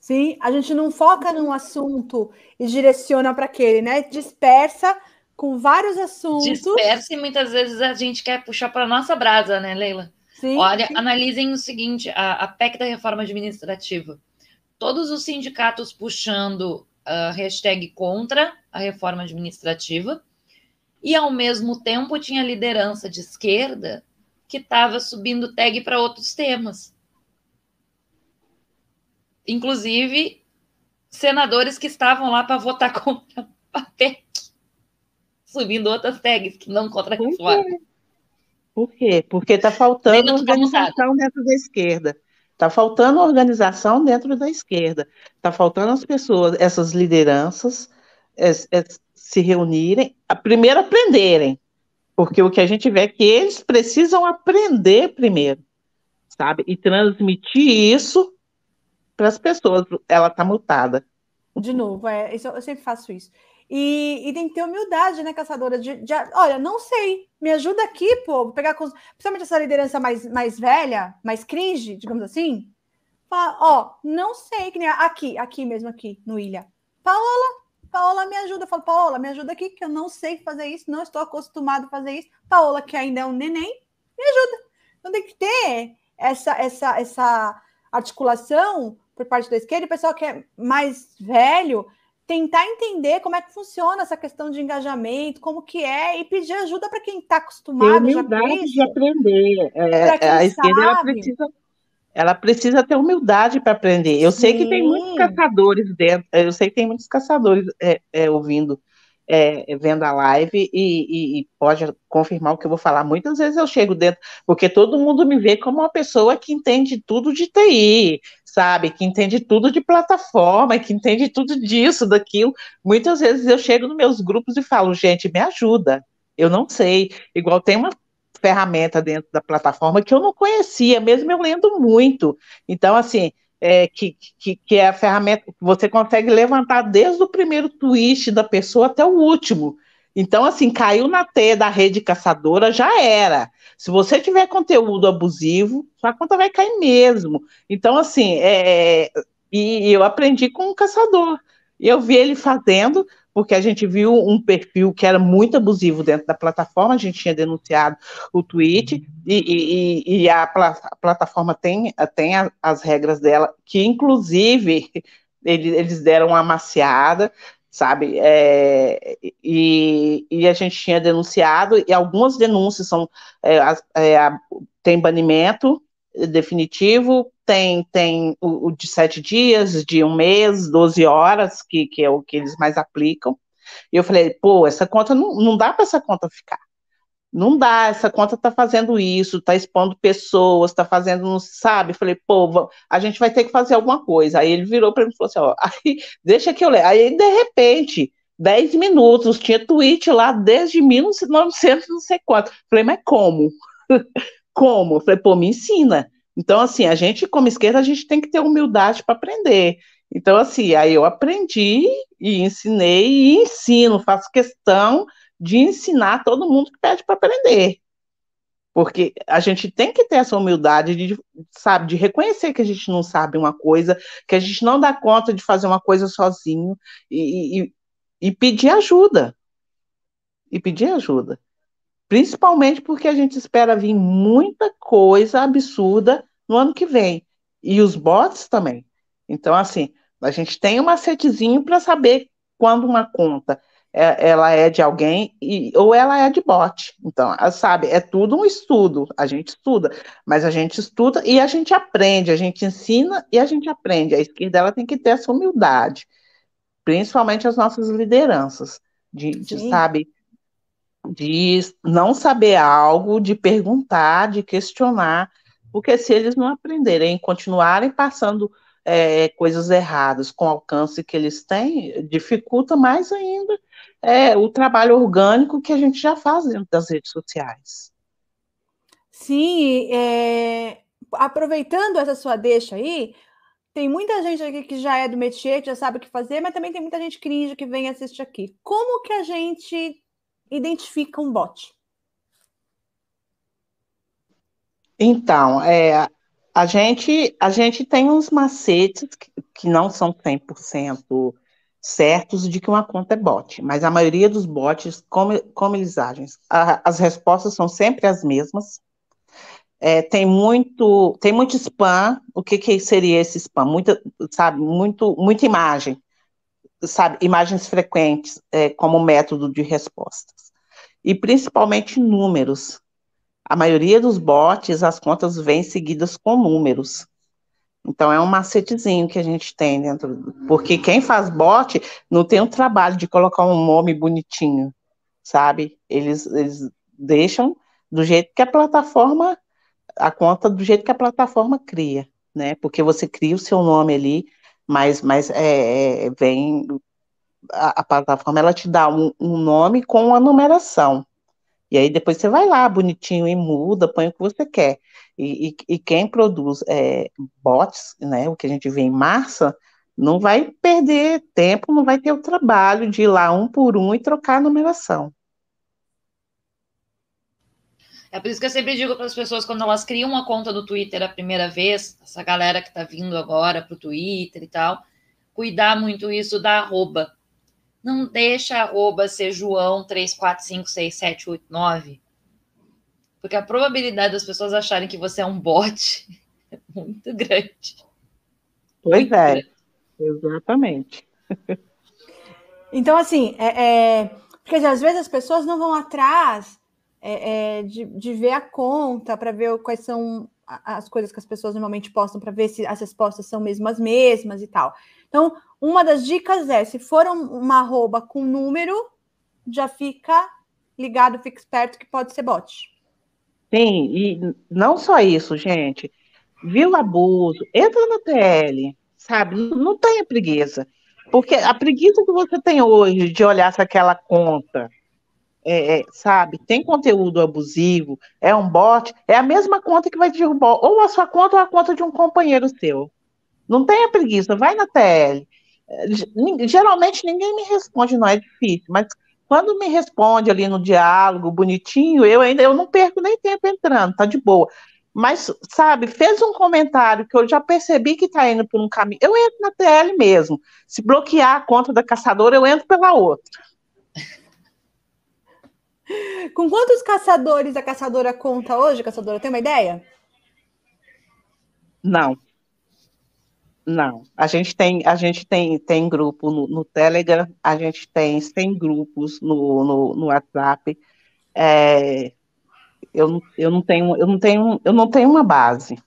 Sim, a gente não foca num assunto e direciona para aquele, né? Dispersa com vários assuntos. Dispersa e muitas vezes a gente quer puxar para nossa brasa, né, Leila? Sim, Olha, sim. analisem o seguinte: a, a PEC da reforma administrativa. Todos os sindicatos puxando a hashtag contra a reforma administrativa, e ao mesmo tempo tinha liderança de esquerda que estava subindo tag para outros temas. Inclusive, senadores que estavam lá para votar *laughs* contra a PEC subindo outras tags que não contra a reforma. Por quê? Porque está faltando organização dentro da esquerda. Está faltando organização dentro da esquerda. Está faltando as pessoas, essas lideranças, é, é, se reunirem, a, primeiro aprenderem. Porque o que a gente vê é que eles precisam aprender primeiro, sabe? E transmitir isso para as pessoas. Ela está mutada. De novo, é, eu sempre faço isso. E, e, tem que ter humildade, né, caçadora? De, de, olha, não sei, me ajuda aqui, pô, pegar, com, principalmente essa liderança mais, mais velha, mais cringe, digamos assim. Fala, ó, não sei, que nem aqui, aqui mesmo, aqui, no Ilha. Paola, Paola me ajuda. Eu falo, Paola, me ajuda aqui, que eu não sei fazer isso, não estou acostumado a fazer isso. Paola, que ainda é um neném, me ajuda. Então tem que ter essa, essa, essa articulação por parte da esquerda, o pessoal que é mais velho tentar entender como é que funciona essa questão de engajamento, como que é, e pedir ajuda para quem está acostumado ter humildade de aprender. É, a esquerda ela precisa, ela precisa ter humildade para aprender. Eu Sim. sei que tem muitos caçadores dentro, eu sei que tem muitos caçadores é, é, ouvindo é, vendo a live e, e, e, pode confirmar o que eu vou falar. Muitas vezes eu chego dentro, porque todo mundo me vê como uma pessoa que entende tudo de TI, sabe? Que entende tudo de plataforma, que entende tudo disso, daquilo. Muitas vezes eu chego nos meus grupos e falo, gente, me ajuda. Eu não sei. Igual tem uma ferramenta dentro da plataforma que eu não conhecia, mesmo eu lendo muito. Então, assim, é, que, que, que, é a ferramenta que você consegue levantar desde o primeiro twist da pessoa até o último. Então, assim, caiu na teia da rede caçadora, já era. Se você tiver conteúdo abusivo, sua conta vai cair mesmo. Então, assim, é, e eu aprendi com um caçador. Eu vi ele fazendo, porque a gente viu um perfil que era muito abusivo dentro da plataforma, a gente tinha denunciado o tweet, e, e, e a, a, plataforma tem, tem a, as regras dela, que inclusive *laughs* eles, eles deram uma maciada, sabe? É, e, e, a gente tinha denunciado, e algumas denúncias são é, é, tem banimento definitivo, tem, tem o, o, de sete dias, de um mês, 12 horas, que, que é o que eles mais aplicam. E eu falei, pô, essa conta não, não dá para essa conta ficar. Não dá, essa conta está fazendo isso, está expondo pessoas, está fazendo, não sabe? Eu falei, pô, a gente vai ter que fazer alguma coisa. Aí ele virou para mim e falou assim: ó, *laughs* aí, deixa que eu leio. Aí, de repente, 10 minutos, tinha tweet lá desde 1900, não sei quanto. Falei, mas como? *laughs* como? Eu falei, pô, me ensina. Então, assim, a gente, como esquerda, a gente tem que ter humildade para aprender. Então, assim, aí eu aprendi e ensinei e ensino, faço questão de ensinar todo mundo que pede para aprender. Porque a gente tem que ter essa humildade de, sabe, de reconhecer que a gente não sabe uma coisa, que a gente não dá conta de fazer uma coisa sozinho e, e, e pedir ajuda. E pedir ajuda. Principalmente porque a gente espera vir muita coisa absurda no ano que vem. E os bots também. Então, assim, a gente tem um macetezinho para saber quando uma conta é, ela é de alguém e, ou ela é de bot. Então, sabe, é tudo um estudo. A gente estuda, mas a gente estuda e a gente aprende, a gente ensina e a gente aprende. A esquerda ela tem que ter essa humildade, principalmente as nossas lideranças, de, de sabe, de não saber algo, de perguntar, de questionar, porque se eles não aprenderem, continuarem passando é, coisas erradas com o alcance que eles têm, dificulta mais ainda é, o trabalho orgânico que a gente já faz dentro das redes sociais. Sim, é, aproveitando essa sua deixa aí, tem muita gente aqui que já é do métier, que já sabe o que fazer, mas também tem muita gente cringe que vem assistir aqui. Como que a gente identifica um bot? Então, é, a, gente, a gente tem uns macetes que, que não são 100% certos de que uma conta é bot, mas a maioria dos bots, como, como eles agem? A, as respostas são sempre as mesmas. É, tem muito tem muito spam. O que, que seria esse spam? Muita, sabe, muito, muita imagem, sabe, imagens frequentes é, como método de respostas e principalmente números. A maioria dos bots, as contas vêm seguidas com números. Então é um macetezinho que a gente tem dentro, porque quem faz bot não tem o trabalho de colocar um nome bonitinho, sabe? Eles, eles deixam do jeito que a plataforma, a conta do jeito que a plataforma cria, né? Porque você cria o seu nome ali, mas, mas é, é vem a, a, plataforma ela te dá um, um nome com a numeração. E aí depois você vai lá, bonitinho, e muda, põe o que você quer. E, e, e quem produz é, bots, né, o que a gente vê em massa, não vai perder tempo, não vai ter o trabalho de ir lá um por um e trocar a numeração. É por isso que eu sempre digo para as pessoas, quando elas criam uma conta do Twitter a primeira vez, essa galera que está vindo agora para o Twitter e tal, cuidar muito isso da arroba. Não deixa arroba ser João 3, 4, 5, 6, 7, 8, 9. Porque a probabilidade das pessoas acharem que você é um bot *laughs* é muito grande. Pois muito é, grande. exatamente. *laughs* Então, assim, é, é, porque às vezes as pessoas não vão atrás é, é, de, de ver a conta para ver quais são as coisas que as pessoas normalmente postam para ver se as respostas são mesmo as mesmas e tal. Então, uma das dicas é, se for uma arroba com número, já fica ligado, fica esperto que pode ser bot. Sim, e não só isso, gente. Viu abuso, entra na TL, sabe? Não, tenha preguiça. Porque a preguiça que você tem hoje de olhar se aquela conta, é, é, sabe, tem conteúdo abusivo, é um bot, é a mesma conta que vai derrubar ou a sua conta ou a conta de um companheiro seu. Não tenha preguiça, vai na TL. Geralmente ninguém me responde, não é difícil, mas quando me responde ali no diálogo, bonitinho, eu ainda eu não perco nem tempo entrando, tá de boa. Mas, sabe, fez um comentário que eu já percebi que está indo por um caminho. Eu entro na TL mesmo. Se bloquear a conta da caçadora, eu entro pela outra. *laughs* Com quantos caçadores a caçadora conta hoje, caçadora? Tem uma ideia? Não. Não. A gente tem, a gente tem, tem grupo no, no Telegram, a gente tem 100 grupos no, no, no WhatsApp. É, eu, eu não tenho, eu não tenho, eu não tenho uma base.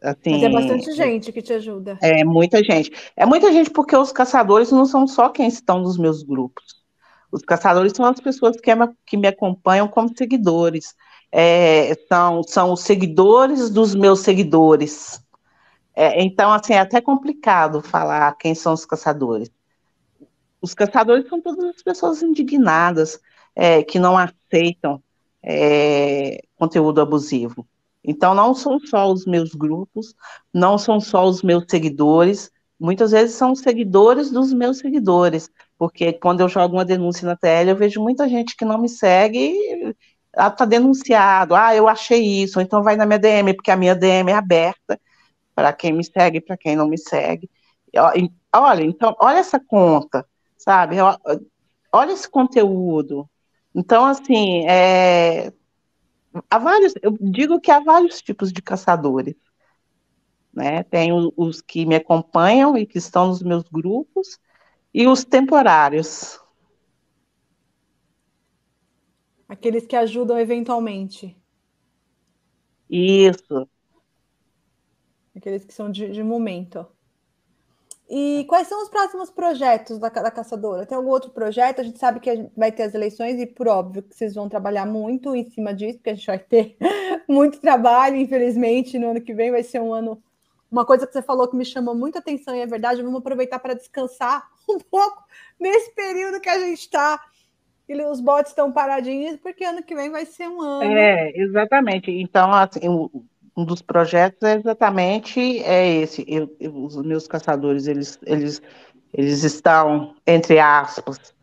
Assim, Mas é bastante gente que te ajuda. É muita gente. É muita gente porque os caçadores não são só quem estão nos meus grupos. Os caçadores são as pessoas que, me, que me acompanham como seguidores. É, são, são os seguidores dos meus seguidores. É, então, assim, é até complicado falar quem são os caçadores. Os caçadores são todas as pessoas indignadas, é, que não aceitam é, conteúdo abusivo. Então, não são só os meus grupos, não são só os meus seguidores, muitas vezes são os seguidores dos meus seguidores, porque quando eu jogo uma denúncia na TL, eu vejo muita gente que não me segue, está denunciado, ah, eu achei isso, então vai na minha DM, porque a minha DM é aberta para quem me segue, para quem não me segue. Olha, então, olha essa conta, sabe? Olha esse conteúdo, então, assim, é, há vários, eu digo que há vários tipos de caçadores. Né? Tem os que me acompanham e que estão nos meus grupos, e os temporários. Aqueles que ajudam eventualmente. Isso. Aqueles que são de, de momento. E quais são os próximos projetos da, da Caçadora? Tem algum outro projeto? A gente sabe que vai ter as eleições e, por óbvio, que vocês vão trabalhar muito em cima disso, porque a gente vai ter *laughs* muito trabalho, infelizmente, no ano que vem vai ser um ano. Uma coisa que você falou que me chamou muita atenção e é verdade, vamos aproveitar para descansar *laughs* um pouco nesse período que a gente está. Os bots estão paradinhos, porque ano que vem vai ser um ano. É, exatamente. Então, assim, um dos projetos é exatamente é esse. Eu, eu, os meus caçadores, eles, eles, eles estão, entre aspas,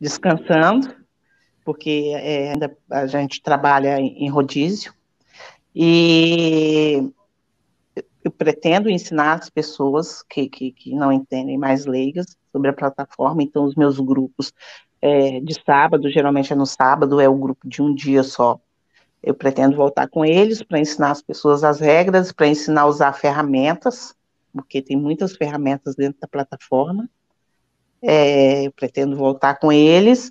descansando, porque é, ainda a gente trabalha em, em rodízio, e eu pretendo ensinar as pessoas que, que, que, não entendem mais leigas sobre a plataforma, então os meus grupos é, de sábado, geralmente é no sábado, é o grupo de um dia só, eu pretendo voltar com eles para ensinar as pessoas as regras, para ensinar a usar ferramentas, porque tem muitas ferramentas dentro da plataforma. É, eu pretendo voltar com eles.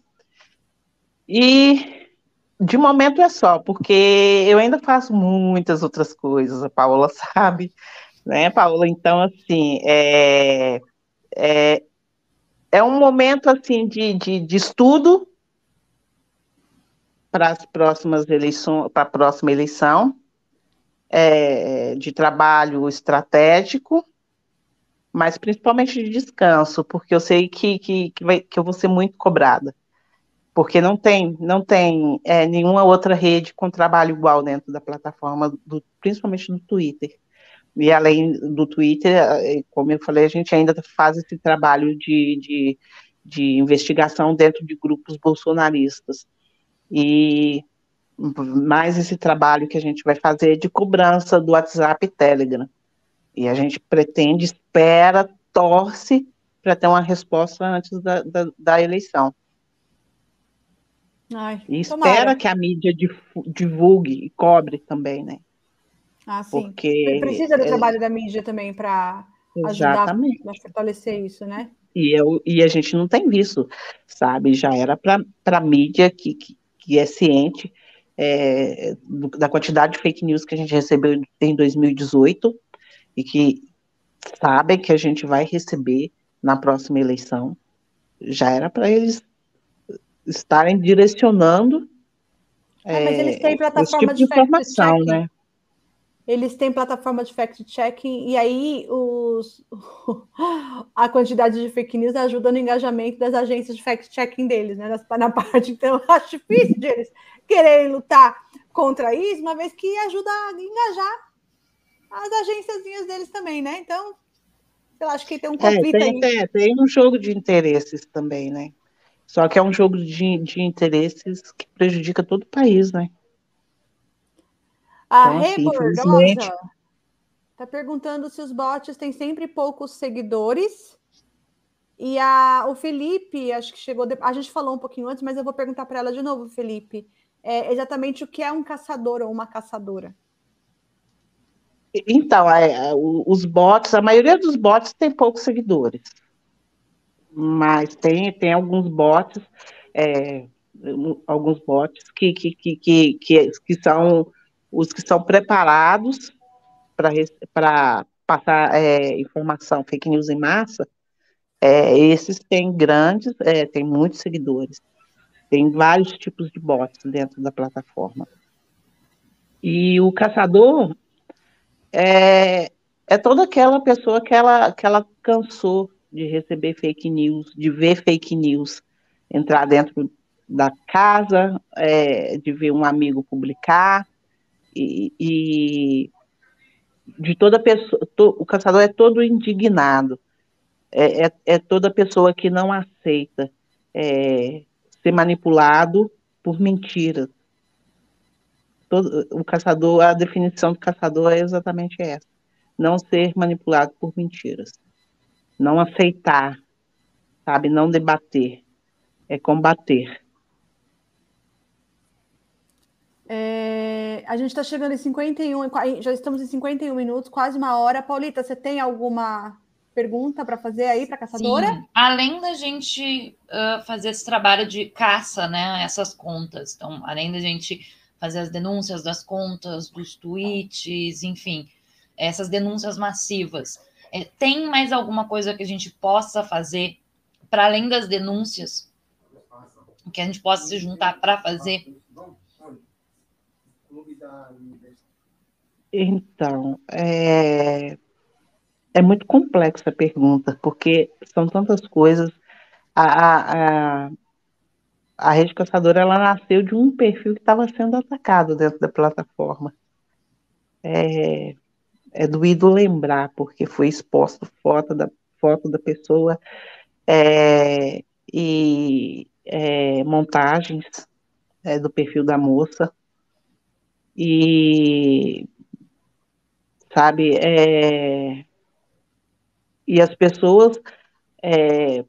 E de momento é só, porque eu ainda faço muitas outras coisas, a Paula *laughs* sabe, né, Paula? Então, assim, é, é, é um momento, assim, de, de, de estudo, para as próximas eleições, para a próxima eleição, é, de trabalho estratégico, mas principalmente de descanso, porque eu sei que, que, que, vai, que eu vou ser muito cobrada, porque não tem, não tem é, nenhuma outra rede com trabalho igual dentro da plataforma, do, principalmente do Twitter. E além do Twitter, é, como eu falei, a gente ainda faz esse trabalho de, de, de investigação dentro de grupos bolsonaristas e mais esse trabalho que a gente vai fazer de cobrança do WhatsApp e Telegram. E a gente pretende, espera, torce para ter uma resposta antes da, da, da eleição. Ai, e espera que a mídia divulgue e cobre também, né? Ah, sim. Porque precisa do é... trabalho da mídia também para ajudar a fortalecer isso, né? E, eu, e a gente não tem visto, sabe? Já era para a mídia que, que, que é ciente é, da quantidade de fake news que a gente recebeu em 2018 e que sabem que a gente vai receber na próxima eleição. Já era para eles estarem direcionando. Ah, mas eles têm plataforma tipo de, de informação, né? Eles têm plataforma de fact-checking e aí os, *laughs* a quantidade de fake news ajuda no engajamento das agências de fact-checking deles, né? Na parte, então, eu *laughs* acho difícil de eles quererem lutar contra isso, uma vez que ajuda a engajar as agências deles também, né? Então, eu acho que tem um conflito é, tem, aí. É, tem um jogo de interesses também, né? Só que é um jogo de, de interesses que prejudica todo o país, né? A então, assim, está perguntando se os bots têm sempre poucos seguidores. E a, o Felipe, acho que chegou. De, a gente falou um pouquinho antes, mas eu vou perguntar para ela de novo, Felipe. É exatamente o que é um caçador ou uma caçadora? Então, é, os bots, a maioria dos bots tem poucos seguidores. Mas tem, tem alguns bots, é, alguns bots que, que, que, que, que são os que são preparados para passar é, informação, fake news em massa, é, esses têm grandes, é, têm muitos seguidores. Tem vários tipos de bots dentro da plataforma. E o caçador é, é toda aquela pessoa que ela, que ela cansou de receber fake news, de ver fake news, entrar dentro da casa, é, de ver um amigo publicar, e, e de toda pessoa, to, o caçador é todo indignado, é, é, é, toda pessoa que não aceita é, ser manipulado por mentiras. Todo, o caçador, a definição do caçador é exatamente essa: não ser manipulado por mentiras, não aceitar, sabe, não debater, é combater. É, a gente está chegando em 51, já estamos em 51 minutos, quase uma hora. Paulita, você tem alguma pergunta para fazer aí para a caçadora? Sim. Além da gente uh, fazer esse trabalho de caça, né, essas contas, então, além da gente fazer as denúncias das contas, dos tweets, enfim, essas denúncias massivas, é, tem mais alguma coisa que a gente possa fazer para além das denúncias, que a gente possa se juntar para fazer? Então, é, é muito complexa a pergunta, porque são tantas coisas. A, a, a rede caçadora ela nasceu de um perfil que estava sendo atacado dentro da plataforma. É, é doído lembrar, porque foi exposto foto da, foto da pessoa é, e é, montagens é, do perfil da moça e sabe é, e as pessoas é,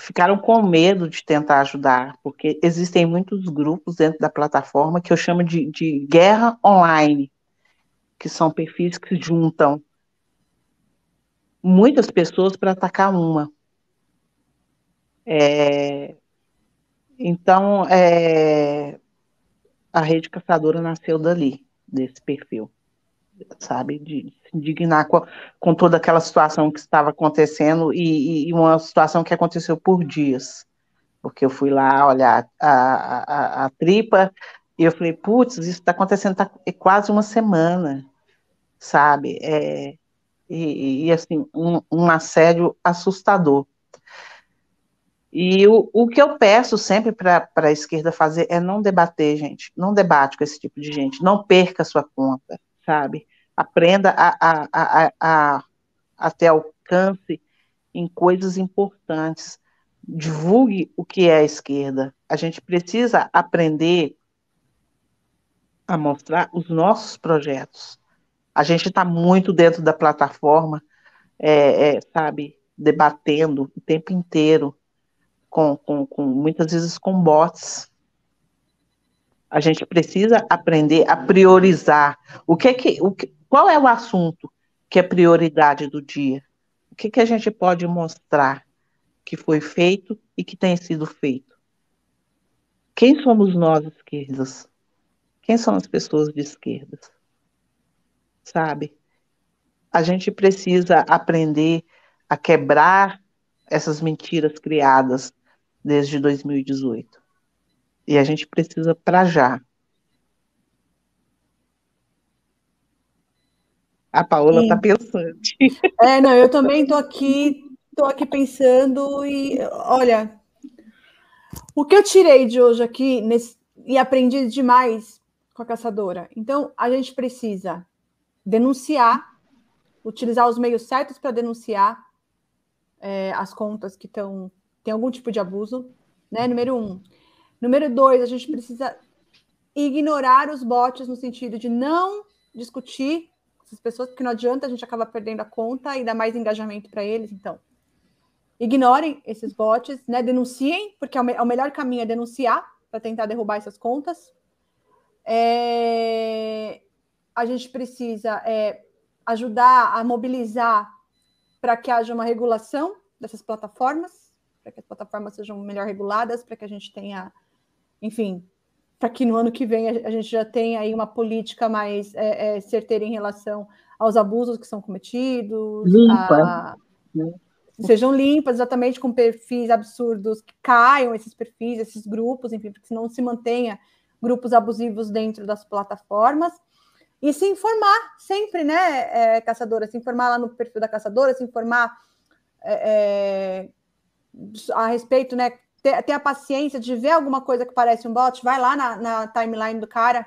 ficaram com medo de tentar ajudar, porque existem muitos grupos dentro da plataforma que eu chamo de, de guerra online, que são perfis que juntam muitas pessoas para atacar uma. É, então, é, a rede caçadora nasceu dali, desse perfil, sabe? De se indignar com, com toda aquela situação que estava acontecendo e, e, uma situação que aconteceu por dias. Porque eu fui lá olhar a, a, a tripa e eu falei, putz, isso está acontecendo tá, é quase uma semana, sabe? É, e, e, assim, um, um assédio assustador. E o, o que eu peço sempre para a esquerda fazer é não debater, gente. Não debate com esse tipo de gente. Não perca a sua conta, sabe? Aprenda a, a, a, a, a ter alcance em coisas importantes. Divulgue o que é a esquerda. A gente precisa aprender a mostrar os nossos projetos. A gente está muito dentro da plataforma, é, é, sabe, debatendo o tempo inteiro com, com, com muitas vezes com bots. A gente precisa aprender a priorizar. O que que, o que, qual é o assunto que é prioridade do dia? O que, que a gente pode mostrar que foi feito e que tem sido feito? Quem somos nós esquerdas? Quem são as pessoas de esquerdas? Sabe? A gente precisa aprender a quebrar essas mentiras criadas desde 2018. E a gente precisa para já. A Paola está pensante. *laughs* É, não, eu também estou aqui, tô aqui pensando e olha, o que eu tirei de hoje aqui nesse, e aprendi demais com a caçadora. Então, a gente precisa denunciar, utilizar os meios certos para denunciar é, as contas que estão tem algum tipo de abuso, né? Número um. Número dois, a gente precisa ignorar os bots no sentido de não discutir essas pessoas, porque não adianta a gente acaba perdendo a conta e dar mais engajamento para eles. Então, ignorem esses bots, né? Denunciem, porque é o, é melhor caminho é denunciar para tentar derrubar essas contas. É... A gente precisa é, ajudar a mobilizar para que haja uma regulação dessas plataformas, para que as plataformas sejam melhor reguladas, para que a gente tenha, enfim, para que no ano que vem a, gente já tenha aí uma política mais é, é, certeira em relação aos abusos que são cometidos, Limpa. A, né? sejam limpas, exatamente com perfis absurdos, que caiam esses perfis, esses grupos, enfim, porque não se mantenha grupos abusivos dentro das plataformas. E se informar sempre, né, é, caçadora? Se informar lá no perfil da caçadora, se informar é, é, a respeito, né? Ter, a paciência de ver alguma coisa que parece um bot, vai lá na, na timeline do cara,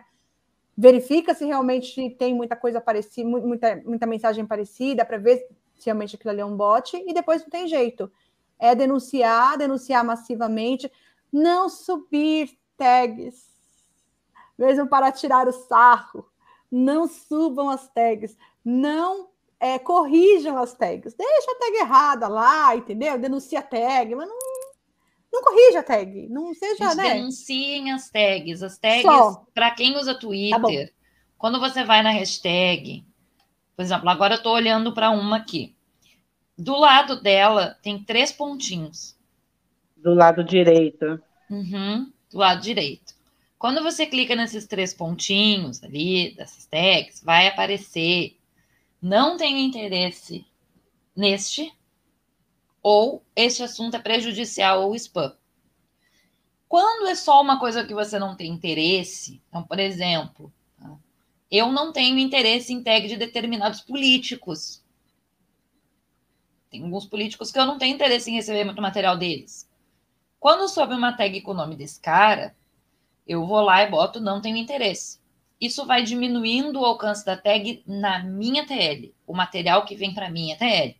verifica se realmente tem muita coisa parecida, muita, muita mensagem parecida, para ver se realmente aquilo ali é um bot, e depois não tem jeito. É denunciar, denunciar massivamente, não subir tags, mesmo para tirar o sarro, não subam as tags, não é, corrijam as tags. Deixa a tag errada lá, entendeu? Denuncia a tag, mas não, não corrija a tag. Não seja, né? Denunciem as tags. As tags, para quem usa Twitter, tá quando você vai na hashtag, por exemplo, agora eu estou olhando para uma aqui. Do lado dela tem três pontinhos. Do lado direito. Uhum, do lado direito. Quando você clica nesses três pontinhos ali, dessas tags, vai aparecer não tenho interesse neste, ou este assunto é prejudicial ou spam. Quando é só uma coisa que você não tem interesse, então, por exemplo, eu não tenho interesse em tag de determinados políticos. Tem alguns políticos que eu não tenho interesse em receber muito material deles. Quando sobe uma tag com o nome desse cara, eu vou lá e boto não tenho interesse. Isso vai diminuindo o alcance da tag na minha TL, o material que vem para minha TL.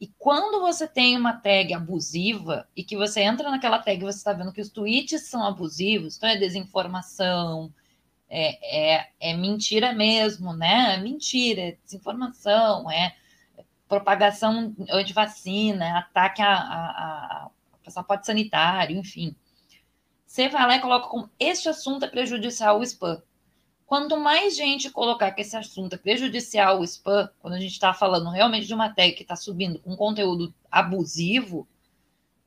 E quando você tem uma tag abusiva e que você entra naquela tag, você está vendo que os tweets são abusivos, então é desinformação, é, é, é mentira mesmo, né? É mentira, é desinformação, é propagação anti-vacina, é ataque a, a, a passaporte sanitário, enfim. Você vai lá e coloca como este assunto é prejudicial ao spam. Quanto mais gente colocar que esse assunto é prejudicial ao spam, quando a gente está falando realmente de uma tag que está subindo com conteúdo abusivo,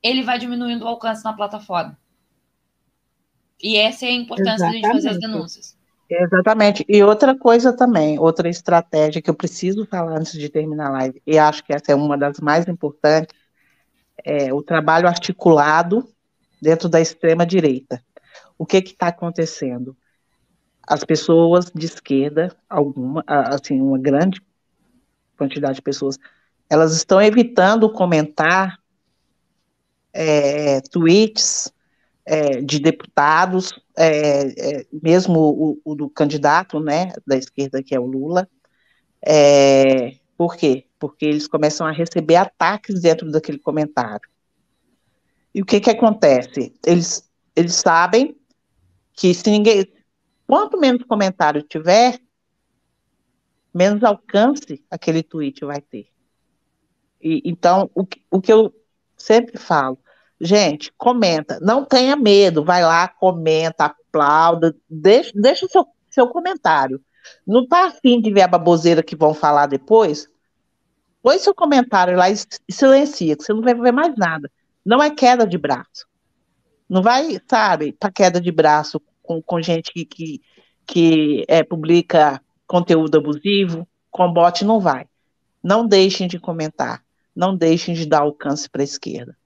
ele vai diminuindo o alcance na plataforma. E essa é a importância da gente fazer as denúncias. Exatamente. E outra coisa também, outra estratégia que eu preciso falar antes de terminar a live, e acho que essa é uma das mais importantes, é o trabalho articulado dentro da extrema direita. O que está acontecendo? As pessoas de esquerda, alguma, assim, uma grande quantidade de pessoas, elas estão evitando comentar é, tweets é, de deputados, é, é, mesmo o, o, do candidato né, da esquerda, que é o Lula. É, por quê? Porque eles começam a receber ataques dentro daquele comentário. E o que, que acontece? Eles, eles sabem que se ninguém. Quanto menos comentário tiver, menos alcance aquele tweet vai ter. E, então, o, o que eu sempre falo, Gente, comenta. Não tenha medo. Vai lá, comenta, aplauda. Deixa, deixa o seu, seu comentário. Não está afim de ver a baboseira que vão falar depois? Põe seu comentário lá e silencia, que você não vai ver mais nada. Não é queda de braço. Não vai, sabe, para queda de braço com, com gente que, que, é, publica conteúdo abusivo, com bot não vai. Não deixem de comentar. não deixem de dar alcance para a esquerda.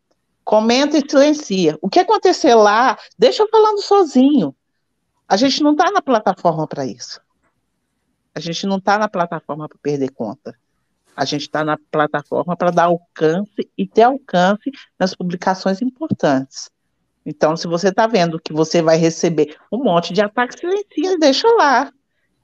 Comenta e silencia. O que acontecer lá, deixa eu falando sozinho. A gente não está na plataforma para isso. A gente não está na plataforma para perder conta. A gente está na plataforma para dar alcance e ter alcance nas publicações importantes. Então, se você está vendo que você vai receber um monte de ataques, silencia e deixa lá.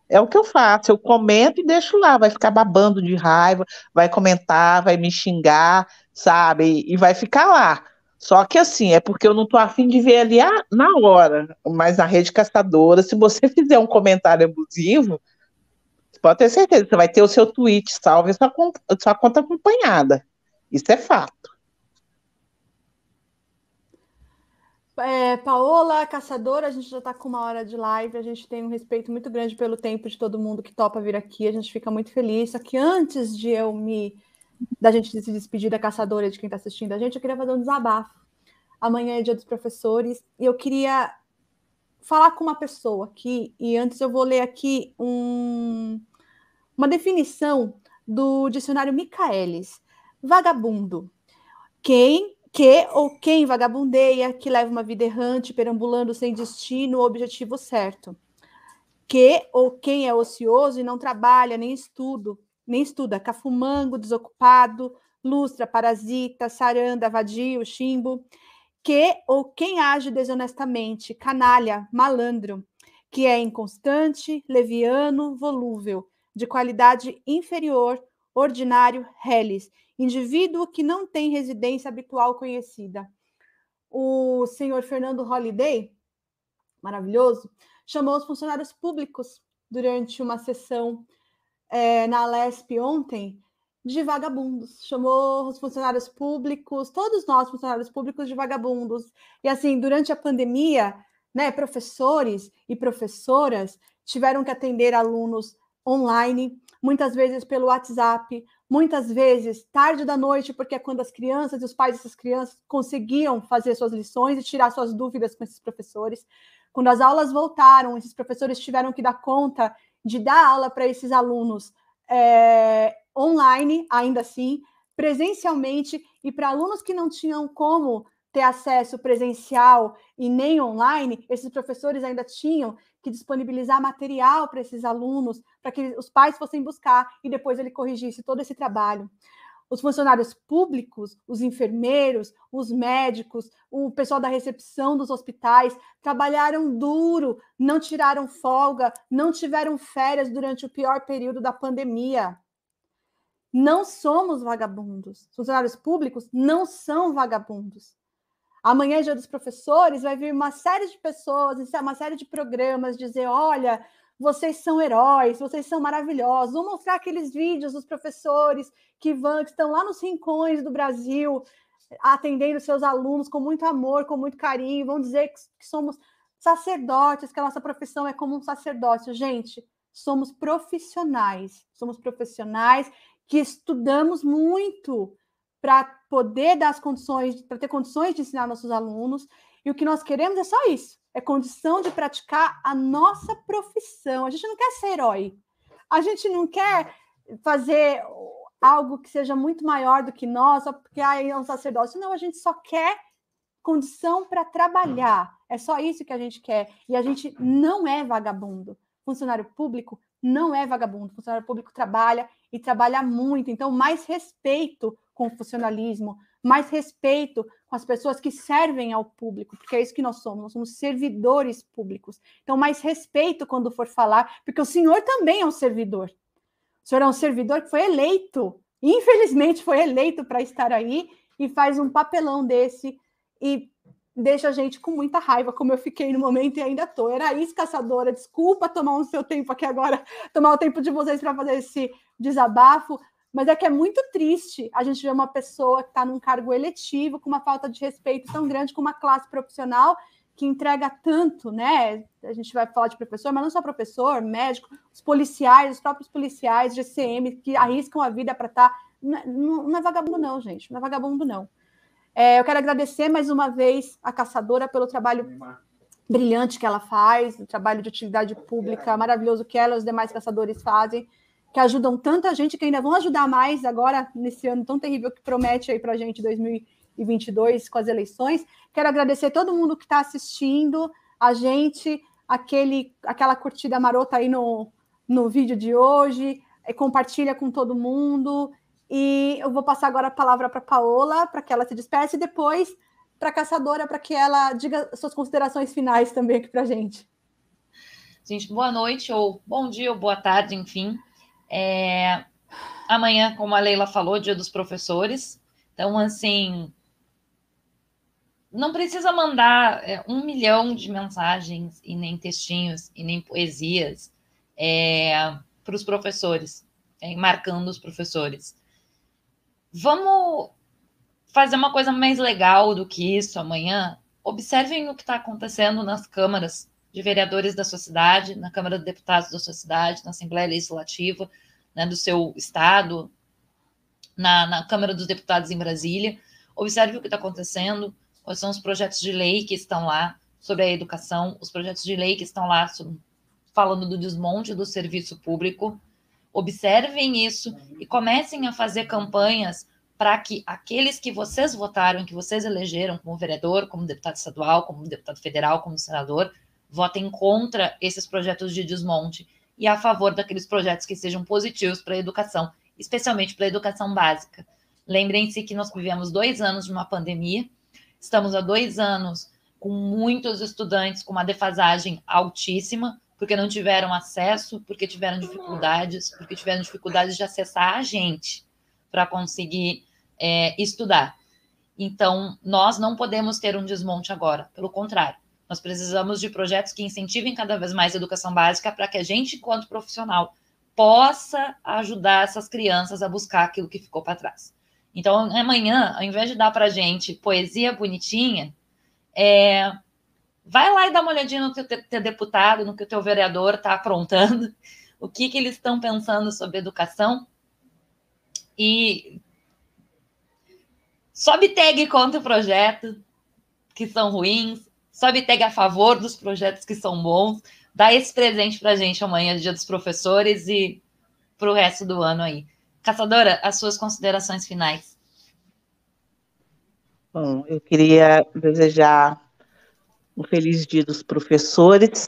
É o que eu faço, eu comento e deixo lá, vai ficar babando de raiva, vai comentar, vai me xingar, sabe? E vai ficar lá. Só que assim, é porque eu não estou afim de ver ali na hora. Mas na rede caçadora, se você *laughs* fizer um comentário abusivo, pode ter certeza, você vai ter o seu tweet salvo e sua, sua conta acompanhada. Isso é fato. É, Paola, caçadora, a gente já está com uma hora de live, a gente tem um respeito muito grande pelo tempo de todo mundo que topa vir aqui, a gente fica muito feliz. Só que antes de eu me da gente se despedir da caçadora de quem está assistindo a gente, eu queria fazer um desabafo. Amanhã é dia dos professores e eu queria falar com uma pessoa aqui, e antes eu vou ler aqui um, uma definição do dicionário Michaelis. Vagabundo. Quem que ou quem vagabundeia, que leva uma vida errante, perambulando sem destino ou objetivo certo. Que ou quem é ocioso e não trabalha, nem estudo, nem estuda, cafumango, desocupado, lustra, parasita, saranda, vadio, chimbo. Que ou quem age desonestamente, canalha, malandro, que é inconstante, leviano, volúvel, de qualidade inferior, ordinário, reles, indivíduo que não tem residência habitual conhecida. O senhor Fernando Holliday, maravilhoso, chamou os funcionários públicos durante uma sessão é, na Alesp ontem de vagabundos. Chamou os funcionários públicos, todos nós funcionários públicos de vagabundos. E assim, durante a pandemia, né, professores e professoras tiveram que atender alunos online, muitas vezes pelo WhatsApp, muitas vezes tarde da noite, porque é quando as crianças e os pais dessas crianças conseguiam fazer suas lições e tirar suas dúvidas com esses professores. Quando as aulas voltaram, esses professores tiveram que dar conta de dar aula para esses alunos é, online, ainda assim, presencialmente, e para alunos que não tinham como ter acesso presencial e nem online, esses professores ainda tinham que disponibilizar material para esses alunos, para que os pais fossem buscar e depois ele corrigisse todo esse trabalho. Os funcionários públicos, os enfermeiros, os médicos, o pessoal da recepção dos hospitais trabalharam duro, não tiraram folga, não tiveram férias durante o pior período da pandemia. Não somos vagabundos. Os funcionários públicos não são vagabundos. Amanhã, é dia dos professores, vai vir uma série de pessoas, uma série de programas dizer: olha, vocês são heróis, vocês são maravilhosos. Vou mostrar aqueles vídeos dos professores que vão, que estão lá nos rincões do Brasil, atendendo seus alunos com muito amor, com muito carinho. Vão dizer que, que somos sacerdotes, que a nossa profissão é como um sacerdócio. Gente, somos profissionais, somos profissionais que estudamos muito para poder dar as condições, para ter condições de ensinar nossos alunos. E o que nós queremos é só isso: é condição de praticar a nossa profissão. A gente não quer ser herói. A gente não quer fazer algo que seja muito maior do que nós, só porque ah, é um sacerdócio. Não, a gente só quer condição para trabalhar. É só isso que a gente quer. E a gente não é vagabundo. Funcionário público não é vagabundo. Funcionário público trabalha e trabalha muito. Então, mais respeito com o funcionalismo, mais respeito com as pessoas que servem ao público, porque é isso que nós somos, nós somos servidores públicos. Então, mais respeito quando for falar, porque o senhor também é um servidor. O senhor é um servidor que foi eleito, infelizmente foi eleito para estar aí e faz um papelão desse e deixa a gente com muita raiva, como eu fiquei no momento e ainda tô. Era isso, caçadora. Desculpa tomar o seu tempo aqui agora, *laughs* tomar o tempo de vocês para fazer esse desabafo, mas é que é muito triste a gente ver uma pessoa que está num cargo eletivo com uma falta de respeito tão grande com uma classe profissional que entrega tanto, né? A gente vai falar de professor, mas não só professor, médico, os policiais, os próprios policiais, GCM, que arriscam a vida para estar. Tá... Não, não, é vagabundo, não, gente. Não é vagabundo, não. É, eu quero agradecer mais uma vez a caçadora pelo trabalho brilhante que ela faz, o trabalho de utilidade pública maravilhoso que ela e os demais caçadores fazem. que ajudam tanta gente, que ainda vão ajudar mais agora, nesse ano tão terrível que promete aí para a gente 2022 com as eleições. Quero agradecer todo mundo que está assistindo a gente, aquele, aquela curtida marota aí no, no vídeo de hoje, compartilha com todo mundo. E eu vou passar agora a palavra para Paola, para que ela se despeça, e depois para a caçadora, para que ela diga suas considerações finais também aqui para a gente. Gente, boa noite, ou bom dia, ou boa tarde, enfim. É... Amanhã, como a Leila falou, dia dos professores. Então, assim, não precisa mandar é, um milhão de mensagens e nem textinhos e nem poesias é, para os professores, é, marcando os professores. Vamos fazer uma coisa mais legal do que isso amanhã. Observem o que está acontecendo nas câmaras de vereadores da sua cidade, na Câmara de Deputados da sua cidade, na Assembleia Legislativa né, do seu estado, na, na Câmara dos Deputados em Brasília. Observe o que está acontecendo, quais são os projetos de lei que estão lá sobre a educação, os projetos de lei que estão lá sobre, falando do desmonte do serviço público. Observem isso e comecem a fazer campanhas para que aqueles que vocês votaram, que vocês elegeram como vereador, como deputado estadual, como deputado federal, como senador, votem contra esses projetos de desmonte e a favor daqueles projetos que sejam positivos para a educação, especialmente para a educação básica. Lembrem-se que nós vivemos dois anos de uma pandemia, estamos há dois anos com muitos estudantes com uma defasagem altíssima, porque não tiveram acesso, porque tiveram dificuldades, porque tiveram dificuldades de acessar a gente para conseguir é, estudar. Então, nós não podemos ter um desmonte agora, pelo contrário. Nós precisamos de projetos que incentivem cada vez mais a educação básica para que a gente, enquanto profissional, possa ajudar essas crianças a buscar aquilo que ficou para trás. Então, amanhã, ao invés de dar para a gente poesia bonitinha, é, vai lá e dá uma olhadinha no que o teu deputado, no que o teu vereador está aprontando, *laughs* o que, que eles estão pensando sobre educação e sobe tag contra o projeto, que são ruins, sobe tag a favor dos projetos que são bons, dá esse presente para a gente amanhã, dia dos professores, e para o resto do ano aí. Caçadora, as suas considerações finais. Bom, eu queria desejar um feliz dia dos professores.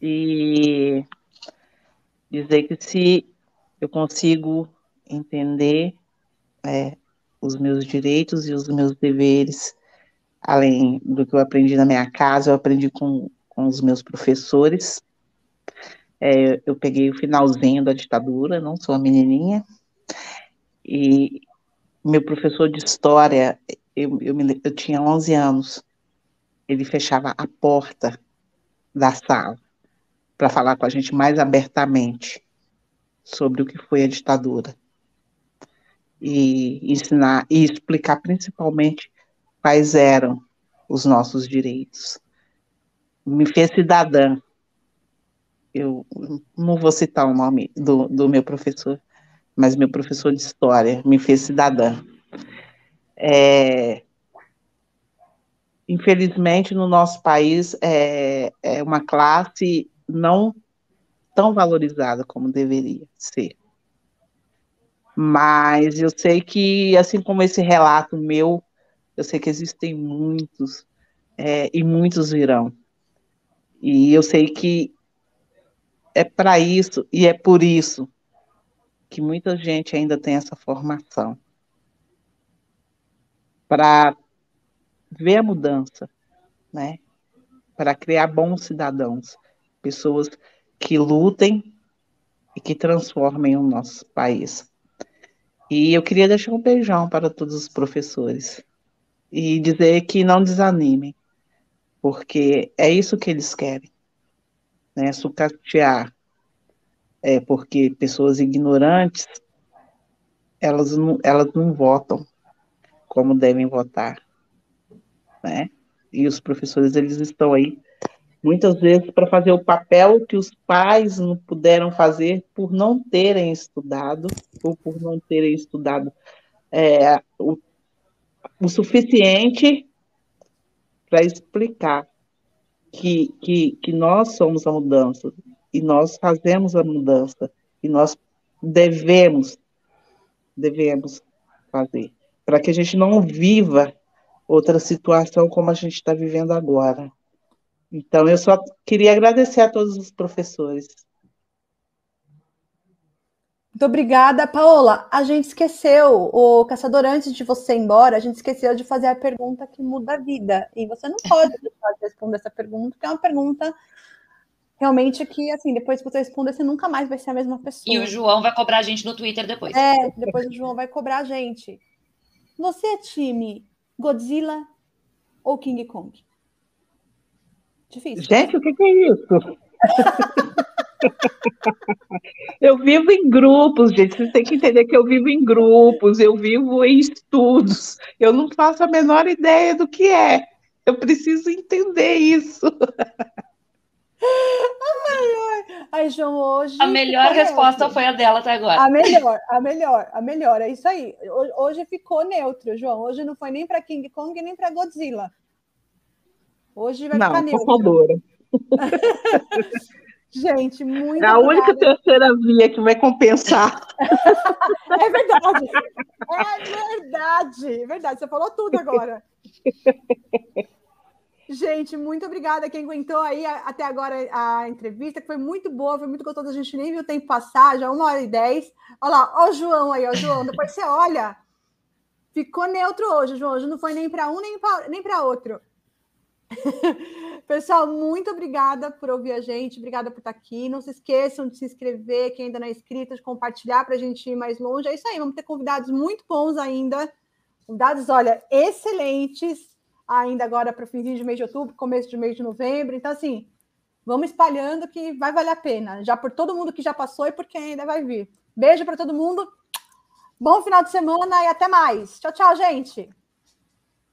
E dizer que se eu consigo entender é, os meus direitos e os meus deveres, além do que eu aprendi na minha casa, eu aprendi com, com os meus professores. É, eu peguei o finalzinho da ditadura, não sou uma menininha, e meu professor de história, eu, eu, eu tinha 11 anos, ele fechava a porta da sala para falar com a gente mais abertamente sobre o que foi a ditadura e ensinar e explicar principalmente quais eram os nossos direitos. Me fez cidadã. Eu não vou citar o nome do, do meu professor, mas meu professor de história me fez cidadã. É, infelizmente, no nosso país, é, é uma classe não tão valorizada como deveria ser. Mas eu sei que, assim como esse relato meu, eu sei que existem muitos, é, e muitos virão. E eu sei que é para isso e é por isso que muita gente ainda tem essa formação para ver a mudança, né? Para criar bons cidadãos, pessoas que lutem e que transformem o nosso país. E eu queria deixar um beijão para todos os professores e dizer que não desanimem, porque é isso que eles querem, né? Sucatear, é porque pessoas ignorantes elas não, elas não votam como devem votar, né? E os professores eles estão aí muitas vezes para fazer o papel que os pais não puderam fazer por não terem estudado, ou por não terem estudado é, o, o suficiente para explicar que, que, que nós somos a mudança, e nós fazemos a mudança, e nós devemos, devemos fazer, para que a gente não viva outra situação como a gente está vivendo agora. Então, eu só queria agradecer a todos os professores. Muito obrigada, Paola. A gente esqueceu, o caçador, antes de você ir embora, a gente esqueceu de fazer a pergunta que muda a vida. E você não pode deixar de responder essa pergunta, porque é uma pergunta realmente que, assim, depois que você responder, você nunca mais vai ser a mesma pessoa. E o João vai cobrar a gente no Twitter depois. É, depois o João vai cobrar a gente. Você é time Godzilla ou King Kong? Difícil. Gente, o que, é isso? *laughs* eu vivo em grupos, gente. Vocês têm que entender que eu vivo em grupos, eu vivo em estudos. Eu não faço a menor ideia do que é. Eu preciso entender isso. *laughs* Ai, João, hoje. A melhor resposta neutro. foi a dela até agora. A melhor, a melhor, a melhor. É isso aí. Hoje ficou neutro, João. Hoje não foi nem para King Kong nem para Godzilla. Hoje vai não, ficar neutro. *laughs* Gente, muito É a única terceira via que vai compensar. *laughs* é verdade. É verdade. É verdade. Você falou tudo agora. *laughs* Gente, muito obrigada quem aguentou aí até agora a entrevista, que foi muito boa, foi muito gostoso. A gente nem viu o tempo passar, já uma hora e dez. Olha lá, ó o João aí, ó, João. Depois você olha. Ficou neutro hoje, João. Hoje não foi nem para um nem para outro. *laughs* Pessoal, muito obrigada por ouvir a gente, obrigada por estar aqui. Não se esqueçam de se inscrever, quem ainda não é inscrito, de compartilhar para a gente ir mais longe. É isso aí, vamos ter convidados muito bons ainda. Convidados, olha, excelentes ainda agora para o finzinho de mês de outubro, começo de mês de novembro. Então, assim, vamos espalhando que vai valer a pena, já por todo mundo que já passou e por quem ainda vai vir. Beijo para todo mundo. Bom final de semana e até mais. Tchau, tchau, gente.